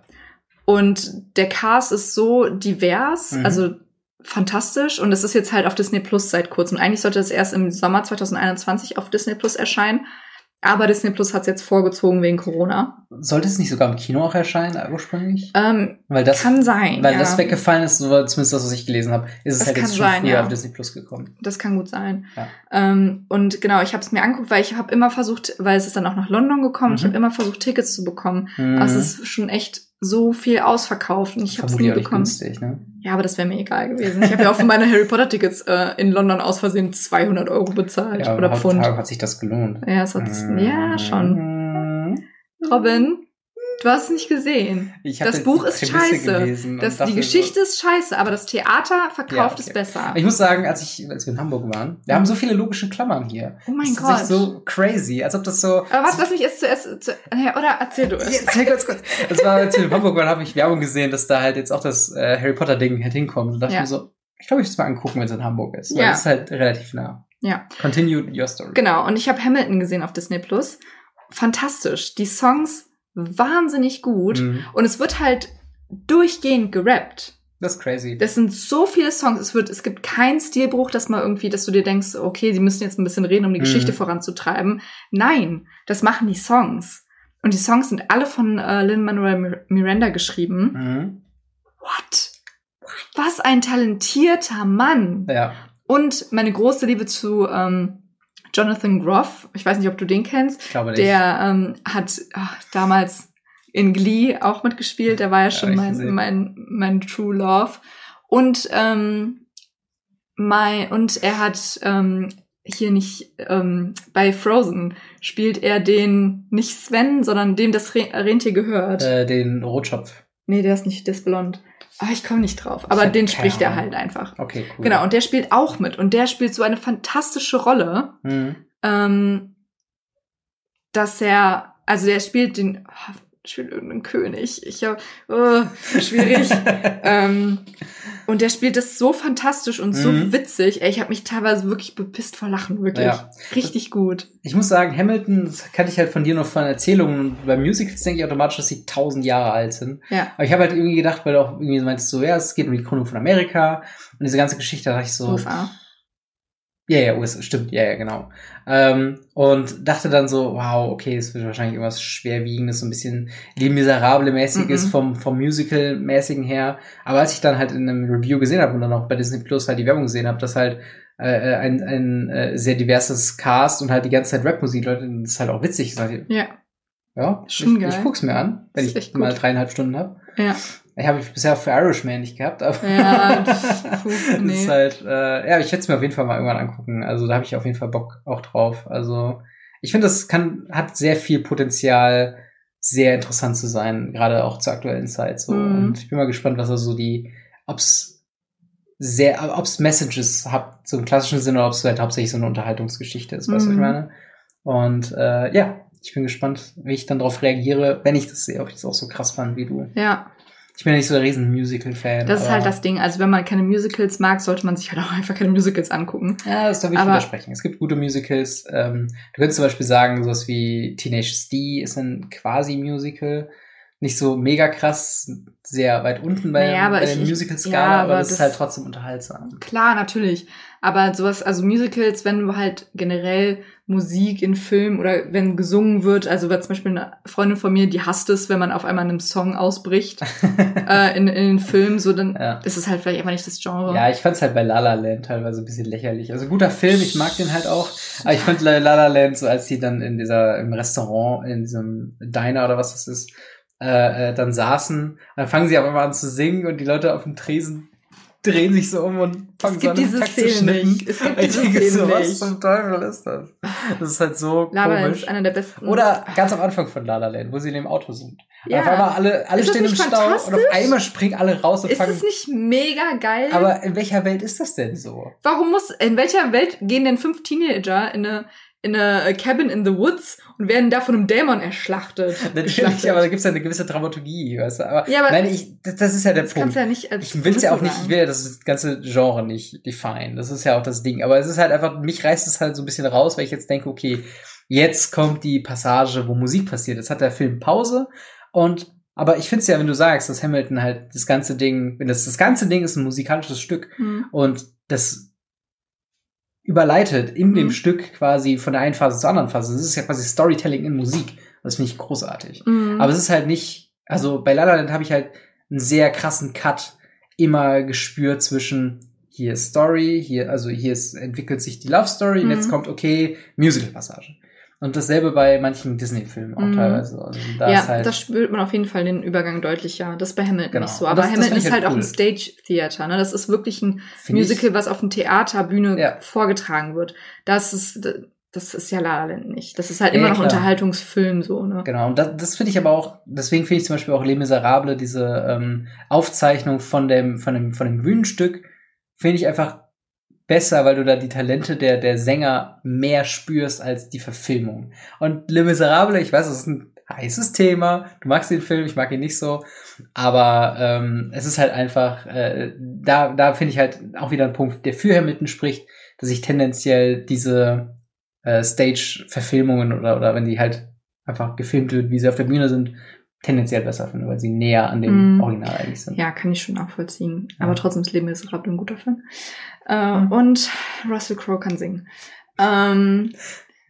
Und der Cast ist so divers, Mhm. also fantastisch. Und es ist jetzt halt auf Disney Plus seit kurzem. Eigentlich sollte es erst im Sommer 2021 auf Disney Plus erscheinen. Aber Disney Plus hat es jetzt vorgezogen wegen Corona. Sollte es nicht sogar im Kino auch erscheinen, ursprünglich? Ähm, Weil das, kann sein. weil ja. das weggefallen ist, zumindest das, was ich gelesen habe, ist es Das halt jetzt schon sein, früher ja. auf Disney Plus gekommen. Das kann gut sein. Ja. Ähm, und genau, ich habe es mir angeguckt, weil ich habe immer versucht, weil es ist dann auch nach London gekommen, ich Mhm. habe immer versucht, Tickets zu bekommen. Mhm. Aber es ist schon echt so viel ausverkauft und ich habe es nie bekommen. günstig, ne? Ja, aber das wäre mir egal gewesen. Ich habe ja auch für meine Harry Potter Tickets äh, in London aus Versehen 200 Euro bezahlt Ja, oder Pfund. hat sich das gelohnt. Ja, es hat, ja, schon. Mhm. Robin, du hast es nicht gesehen. Das Buch ist scheiße. Das, die Geschichte ist scheiße, aber das Theater verkauft Ja, okay. es besser. Ich muss sagen, als ich, als wir in Hamburg waren, wir haben so viele logische Klammern hier. oh mein das Gott. ist so crazy, als ob das so. aber warte, lass mich jetzt zuerst, zu, oder erzähl du es. Hey, kurz, kurz. Das war, als wir in Hamburg waren, habe ich Werbung gesehen, dass da halt jetzt auch das äh, Harry Potter Ding halt hinkommt. Und dachte Ja. mir so, ich glaube, ich es mal angucken, wenn es in Hamburg ist. Weil Ja. es ist halt relativ nah. Ja. Continue your story. Genau, und ich habe Hamilton gesehen auf Disney Plus. Fantastisch. Die Songs wahnsinnig gut. Mhm. Und es wird halt durchgehend gerappt. Das ist crazy. Das sind so viele Songs. Es wird, es gibt keinen Stilbruch, dass mal irgendwie, dass du dir denkst, okay, sie müssen jetzt ein bisschen reden, um die Mhm. Geschichte voranzutreiben. Nein, das machen die Songs. Und die Songs sind alle von äh, Lin Manuel Miranda geschrieben. mhm. What? Was ein talentierter Mann. Ja. Und meine große Liebe zu ähm, Jonathan Groff. Ich weiß nicht, ob du den kennst. Ich glaube nicht. Der ähm, hat ach, damals in Glee auch mitgespielt. Der war ja schon mein, mein, mein True Love. Und, ähm, mein, und er hat ähm, hier nicht, ähm, bei Frozen spielt er den, nicht Sven, sondern dem das Re Rentier gehört. äh, den Rotschopf. Nee, der ist nicht, der ist blond. Aber ich komme nicht drauf. Aber den spricht er halt einfach. Okay, cool. Genau, und der spielt auch mit. Und der spielt so eine fantastische Rolle Mhm. ähm, dass er, also der spielt den, oh, spielt irgendeinen König. Ich hab, oh, schwierig. (laughs) ähm, und der spielt das so fantastisch und so Mhm. witzig. Ey, ich habe mich teilweise wirklich bepisst vor Lachen, wirklich. Ja. Richtig gut. Ich muss sagen, Hamilton, das kannte ich halt von dir noch von Erzählungen. Und bei Musicals denke ich automatisch, dass sie tausend Jahre alt sind. Ja. Aber ich habe halt irgendwie gedacht, weil du auch irgendwie meinst, so, ja, es geht um die Gründung von Amerika und diese ganze Geschichte, da dachte ich so, USA. Ja, ja, USA, stimmt, ja, ja, genau. Ähm, und dachte dann so, wow, okay, es wird wahrscheinlich irgendwas Schwerwiegendes, so ein bisschen Les Miserable-mäßiges Mhm. vom, vom Musical-mäßigen her. Aber als ich dann halt in einem Review gesehen habe und dann auch bei Disney Plus halt die Werbung gesehen habe, dass halt äh, ein, ein äh, sehr diverses Cast und halt die ganze Zeit Rapmusik, Leute, das ist halt auch witzig. Ich, Ja, ja, Schon ich, geil. ich guck's mir an, wenn ich mal dreieinhalb Stunden habe. ja. Ich habe ich bisher für Irishman nicht gehabt, aber Ja, (laughs) das nee. ist halt, äh, ja, ich werde es mir auf jeden Fall mal irgendwann angucken. Also da habe ich auf jeden Fall Bock auch drauf. Also ich finde, das kann, hat sehr viel Potenzial, sehr interessant zu sein, gerade auch zur aktuellen Zeit. So. Mhm. Und ich bin mal gespannt, was da so die, ob's sehr, ob's Messages hat, so im klassischen Sinne, oder ob's halt hauptsächlich so eine Unterhaltungsgeschichte ist, weißt du, was ich Mhm. meine? Und äh, ja, ich bin gespannt, wie ich dann darauf reagiere, wenn ich das sehe, ob ich das auch so krass fand wie du. ja, Ich bin ja nicht so der riesen Musical-Fan. das ist halt das Ding. Also wenn man keine Musicals mag, sollte man sich halt auch einfach keine Musicals angucken. Ja, das darf ich Aber- widersprechen. Es gibt gute Musicals. Ähm, du könntest zum Beispiel sagen, sowas wie Teenage D ist ein quasi-Musical. Nicht so mega krass, sehr weit unten bei, Naja, aber bei der Musical-Skala, ja, aber, aber das, ist halt trotzdem unterhaltsam. Klar, natürlich. Aber sowas, also Musicals, wenn du halt generell Musik in Filmen oder wenn gesungen wird, also weil zum Beispiel eine Freundin von mir, die hasst es, wenn man auf einmal in einem Song ausbricht (laughs) äh, in, in den Film, so dann Ja. ist es halt vielleicht einfach nicht das Genre. Ja, ich fand's halt bei La La Land teilweise ein bisschen lächerlich. Also guter Film, ich mag den halt auch. Aber ich fand La La Land so, als die dann in dieser, im Restaurant, in diesem Diner oder was das ist, äh, äh, dann saßen, dann fangen sie auf einmal an zu singen und die Leute auf dem Tresen drehen sich so um und fangen Es gibt so an, diese Szenen schnippen. nicht. Es gibt (laughs) Ich diese denke so, was nicht. zum Teufel ist das? Das ist halt so La La Land komisch. ist einer der besten. Oder ganz am Anfang von La La Land, wo sie in dem Auto sind. Ja. Auf einmal alle, alle Ist das stehen im Stau und auf einmal springen alle raus und ist fangen. es nicht mega geil? aber in welcher Welt ist das denn so? Warum muss, in welcher Welt gehen denn fünf Teenager in eine, in eine Cabin in the Woods und werden da von einem Dämon erschlachtet? (laughs) Natürlich, aber da gibt's ja eine gewisse Dramaturgie, weißt du. Aber, Ja, aber nein, ich, das, das ist ja der das Punkt. kannst ja nicht als ich will's ja auch nicht, ich will ja das ganze Genre nicht define. Das ist ja auch das Ding. Aber es ist halt einfach, mich reißt es halt so ein bisschen raus, weil ich jetzt denke, okay, jetzt kommt die Passage, wo Musik passiert. Jetzt hat der Film Pause und aber ich finde es ja, wenn du sagst, dass Hamilton halt das ganze Ding, wenn das das ganze Ding ist ein musikalisches Stück Hm. und das überleitet in dem Mhm. Stück quasi von der einen Phase zur anderen Phase. Das ist ja quasi Storytelling in Musik. Das finde ich großartig. Mhm. Aber es ist halt nicht, also bei La La Land habe ich halt einen sehr krassen Cut immer gespürt zwischen hier ist Story, hier, also hier ist, entwickelt sich die Love Story und Mhm. jetzt kommt, okay, Musical-Passage. Und dasselbe bei manchen Disney-Filmen auch Mhm. teilweise. Also da ja, halt, das spürt man auf jeden Fall den Übergang deutlicher. Das ist bei Hamilton Genau. nicht so. Aber das- das Hamilton ich ist halt halt auch ein cool. Stage-Theater. Ne? Das ist wirklich ein find ich- Musical, was auf einer Theaterbühne Ja. vorgetragen wird. Das ist, das ist ja La nicht. Das ist halt Ja, immer noch klar. Unterhaltungsfilm so. Ne? Genau, und das, das finde ich aber auch, deswegen finde ich zum Beispiel auch Les Miserables, diese ähm, Aufzeichnung von dem, von dem, von dem Bühnenstück, finde ich einfach besser, weil du da die Talente der, der Sänger mehr spürst als die Verfilmung. Und Les Miserables, ich weiß, das ist ein heißes Thema, du magst den Film, ich mag ihn nicht so, aber ähm, es ist halt einfach, äh, da, da finde ich halt auch wieder ein Punkt, der für Hamilton spricht, dass ich tendenziell diese äh, Stage-Verfilmungen oder, oder wenn die halt einfach gefilmt wird, wie sie auf der Bühne sind, tendenziell besser finde, weil sie näher an dem Mhm. Original eigentlich sind. Ja, kann ich schon nachvollziehen. Ja. Aber trotzdem ist Leben Miserable ein guter Film. Äh, Und Russell Crowe kann singen. Ähm,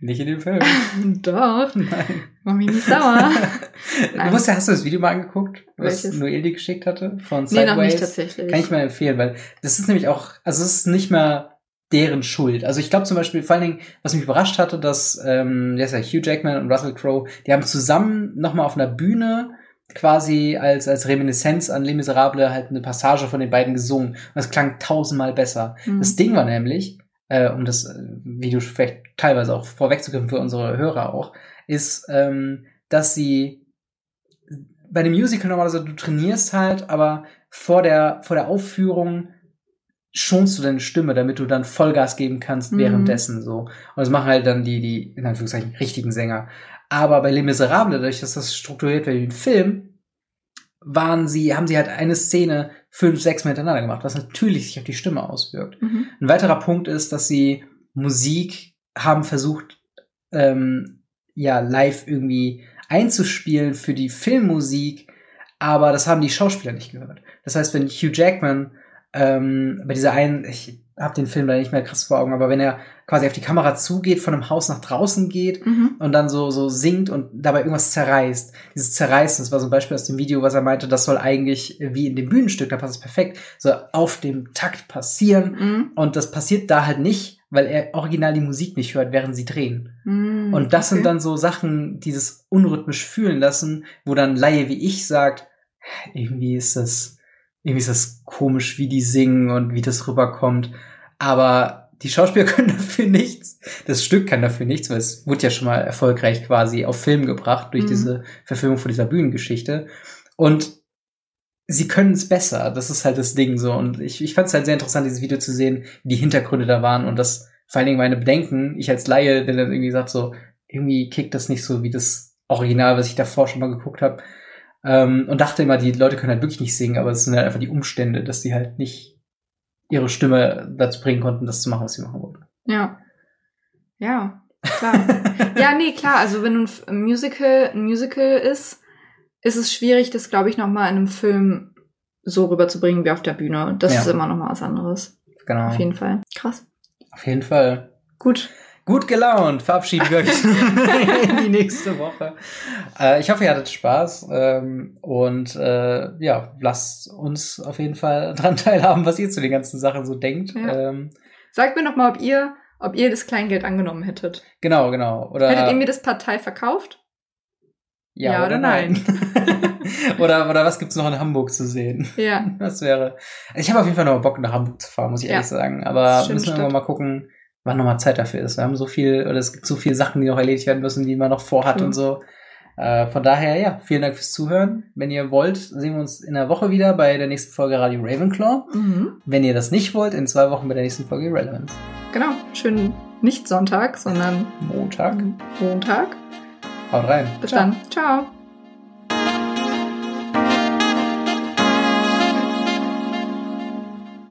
Nicht in dem Film. (laughs) doch, Nein. mach mich nicht sauer. (laughs) du Nein. musst ja, hast du das Video mal angeguckt, was Welches? Noel dir geschickt hatte? Von nee, noch Sideways? nicht tatsächlich. Kann ich mal empfehlen, weil das ist nämlich auch, also es ist nicht mehr deren Schuld. Also ich glaube zum Beispiel, vor allen Dingen, was mich überrascht hatte, dass ähm, der ist ja Hugh Jackman und Russell Crowe, die haben zusammen nochmal auf einer Bühne quasi als, als Reminiszenz an Les Miserables halt eine Passage von den beiden gesungen. Und das klang tausendmal besser. Mhm. Das Ding war nämlich, äh, um das Video vielleicht teilweise auch vorwegzugreifen für unsere Hörer auch, ist, ähm, dass sie bei dem Musical normalerweise du trainierst halt, aber vor der vor der Aufführung schonst du deine Stimme, damit du dann Vollgas geben kannst Mhm. währenddessen so. Und das machen halt dann die die in Anführungszeichen richtigen Sänger. Aber bei Les Miserables, dadurch, dass das strukturiert wird wie ein Film, waren sie, haben sie halt eine Szene fünf, sechs Mal hintereinander gemacht, was natürlich sich auf die Stimme auswirkt. Mhm. Ein weiterer Punkt ist, dass sie Musik haben versucht, ähm, ja, live irgendwie einzuspielen für die Filmmusik, aber das haben die Schauspieler nicht gehört. Das heißt, wenn Hugh Jackman ähm, bei dieser einen, ich habe den Film da nicht mehr krass vor Augen, aber wenn er quasi auf die Kamera zugeht, von einem Haus nach draußen geht Mhm. und dann so, so singt und dabei irgendwas zerreißt. Dieses Zerreißen, das war so ein Beispiel aus dem Video, was er meinte, das soll eigentlich wie in dem Bühnenstück, da passt es perfekt, so auf dem Takt passieren. Mhm. Und das passiert da halt nicht, weil er original die Musik nicht hört, während sie drehen. Mhm. Und das sind Okay. dann so Sachen, die das unrhythmisch fühlen lassen, wo dann Laie wie ich sagt, irgendwie ist das, irgendwie ist das komisch, wie die singen und wie das rüberkommt. Aber die Schauspieler (laughs) können dafür nichts. Das Stück kann dafür nichts, weil es wurde ja schon mal erfolgreich quasi auf Film gebracht durch Mhm. diese Verfilmung von dieser Bühnengeschichte. Und sie können es besser. Das ist halt das Ding so. Und ich, ich fand es halt sehr interessant, dieses Video zu sehen, wie die Hintergründe da waren und das vor allen Dingen meine Bedenken. Ich als Laie, der dann irgendwie sagt so, irgendwie kickt das nicht so wie das Original, was ich davor schon mal geguckt habe. Ähm, und dachte immer, die Leute können halt wirklich nicht singen, aber es sind halt einfach die Umstände, dass die halt nicht ihre Stimme dazu bringen konnten, das zu machen, was sie machen wollten. Ja. Ja, klar. (laughs) ja, nee, klar. Also wenn ein Musical ein Musical ist, ist es schwierig, das, glaube ich, noch mal in einem Film so rüberzubringen wie auf der Bühne. Das Ja. ist immer noch mal was anderes. Genau. Auf jeden Fall. Krass. Auf jeden Fall. Gut. Gut gelaunt, verabschieden wir euch (laughs) in die nächste Woche. Äh, ich hoffe, ihr hattet Spaß ähm, und äh, ja, lasst uns auf jeden Fall dran (laughs) teilhaben, was ihr zu den ganzen Sachen so denkt. Ja. Ähm, Sagt mir noch mal, ob ihr, ob ihr das Kleingeld angenommen hättet. genau, genau. Oder, Hättet ihr mir das Partei verkauft? ja oder (laughs) oder, oder was gibt's noch in Hamburg zu sehen? Ja. Das wäre. Ich habe auf jeden Fall noch mal Bock, nach Hamburg zu fahren, muss ich Ja. ehrlich sagen. Aber müssen wir mal gucken, wann noch mal Zeit dafür ist. Wir haben so viel, oder es gibt so viele Sachen, die noch erledigt werden müssen, die man noch vorhat Cool. und so. Äh, von daher, ja, vielen Dank fürs Zuhören. Wenn ihr wollt, sehen wir uns in der Woche wieder bei der nächsten Folge Radio Ravenclaw. Mhm. Wenn ihr das nicht wollt, in zwei Wochen bei der nächsten Folge Relevance. Genau. Schönen nicht Sonntag, sondern Montag. Montag. Haut rein. Bis Ciao. dann. Ciao.